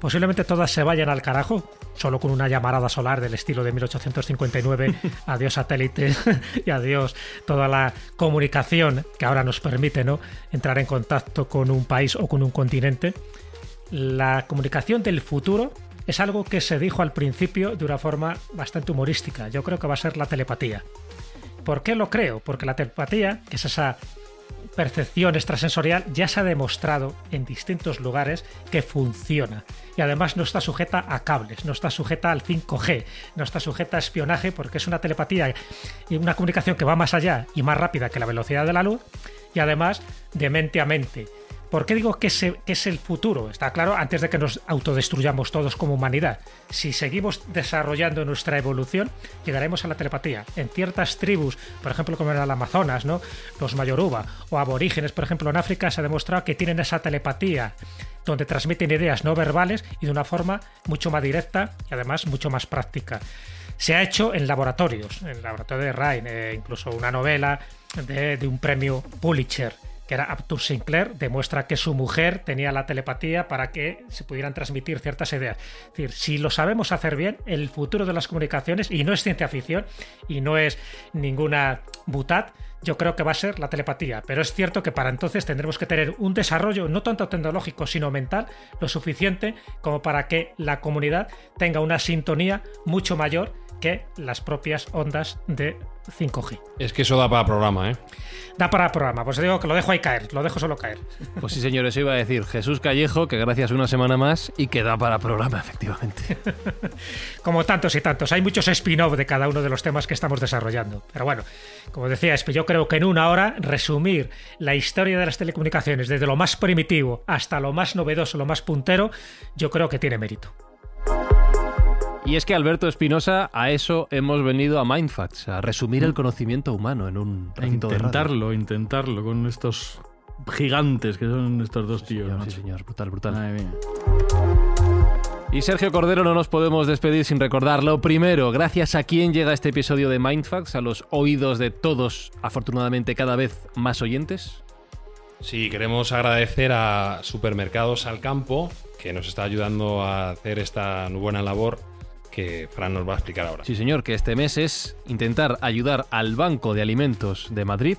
posiblemente todas se vayan al carajo, solo con una llamarada solar del estilo de 1859, *laughs* adiós satélite *laughs* y adiós toda la comunicación que ahora nos permite ¿no? entrar en contacto con un país o con un continente. La comunicación del futuro es algo que se dijo al principio de una forma bastante humorística. Yo creo que va a ser la telepatía. ¿Por qué lo creo? Porque la telepatía, que es esa percepción extrasensorial, ya se ha demostrado en distintos lugares que funciona. Y además no está sujeta a cables, no está sujeta al 5G, no está sujeta a espionaje, porque es una telepatía y una comunicación que va más allá y más rápida que la velocidad de la luz, y además de mente a mente. ¿Por qué digo que es, el futuro? Está claro, antes de que nos autodestruyamos todos como humanidad. Si seguimos desarrollando nuestra evolución, llegaremos a la telepatía. En ciertas tribus, por ejemplo, como en el Amazonas, ¿no? los Mayoruba o aborígenes, por ejemplo, en África, se ha demostrado que tienen esa telepatía donde transmiten ideas no verbales y de una forma mucho más directa y además mucho más práctica. Se ha hecho en laboratorios, en el laboratorio de Ryan, eh, incluso una novela de un premio Pulitzer que era Arthur Sinclair, demuestra que su mujer tenía la telepatía para que se pudieran transmitir ciertas ideas. Es decir, si lo sabemos hacer bien, el futuro de las comunicaciones, y no es ciencia ficción, y no es ninguna butat, yo creo que va a ser la telepatía. Pero es cierto que para entonces tendremos que tener un desarrollo no tanto tecnológico, sino mental, lo suficiente como para que la comunidad tenga una sintonía mucho mayor que las propias ondas de 5G. Es que eso da para programa, ¿eh? Da para programa, pues digo que lo dejo ahí caer, lo dejo solo caer. Pues sí, señores, iba a decir Jesús Callejo, que gracias una semana más y que da para programa, efectivamente. *laughs* como tantos y tantos, hay muchos spin-off de cada uno de los temas que estamos desarrollando. Pero bueno, como decía, yo creo que en una hora resumir la historia de las telecomunicaciones desde lo más primitivo hasta lo más novedoso, lo más puntero, yo creo que tiene mérito. Y es que Alberto Espinosa, a eso hemos venido a Mindfacts, a resumir el conocimiento humano en un recinto intentarlo, intentarlo con estos gigantes que son estos dos tíos. sí, señor, brutal, brutal. Y Sergio Cordero, no nos podemos despedir sin recordarlo. Primero, gracias a quien llega este episodio de Mindfacts, a los oídos de todos, afortunadamente cada vez más oyentes. Sí, queremos agradecer a Supermercados al Campo, que nos está ayudando a hacer esta buena labor que Fran nos va a explicar ahora. Sí, señor, que este mes es intentar ayudar al Banco de Alimentos de Madrid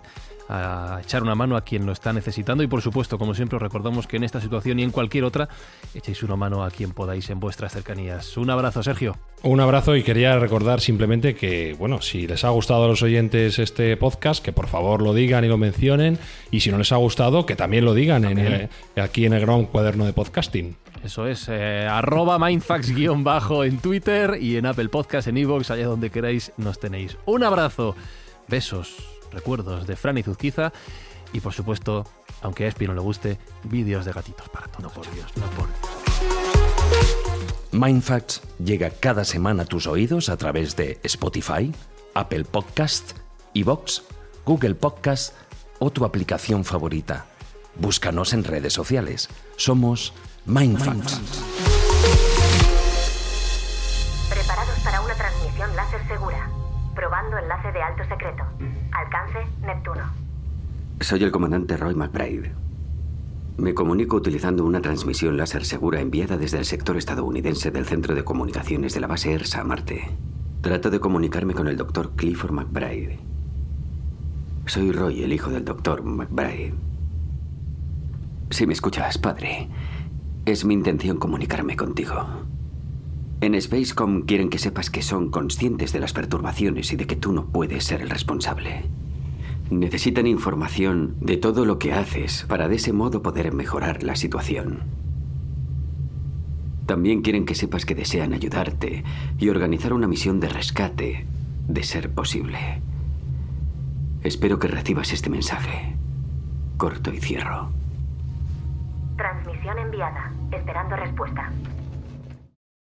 a echar una mano a quien lo está necesitando y por supuesto, como siempre recordamos que en esta situación y en cualquier otra echéis una mano a quien podáis en vuestras cercanías. Un abrazo, Sergio. Un abrazo y quería recordar simplemente que, bueno, si les ha gustado a los oyentes este podcast, que por favor lo digan y lo mencionen y si no les ha gustado, que también lo digan En aquí en el gran cuaderno de podcasting. Eso es, eh, arroba mindfax-bajo en Twitter y en Apple Podcast, en Evox, allá donde queráis nos tenéis. Un abrazo, besos, recuerdos de Fran y Zuzquiza y por supuesto, aunque a Espi no le guste, vídeos de gatitos para todos. No por Dios, no por Mindfacts llega cada semana a tus oídos a través de Spotify, Apple Podcast, Evox, Google Podcast o tu aplicación favorita. Búscanos en redes sociales. Somos Mindfacts. Preparados para una transmisión láser segura. Probando enlace de alto secreto. Alcance Neptuno. Soy el comandante Roy McBride. Me comunico utilizando una transmisión láser segura enviada desde el sector estadounidense del Centro de Comunicaciones de la base ERSA a Marte. Trato de comunicarme con el doctor Clifford McBride. Soy Roy, el hijo del doctor McBride. Si me escuchas, padre, es mi intención comunicarme contigo. En Spacecom quieren que sepas que son conscientes de las perturbaciones y de que tú no puedes ser el responsable. Necesitan información de todo lo que haces para de ese modo poder mejorar la situación. También quieren que sepas que desean ayudarte y organizar una misión de rescate, de ser posible. Espero que recibas este mensaje. Corto y cierro. Transmisión enviada. Esperando respuesta.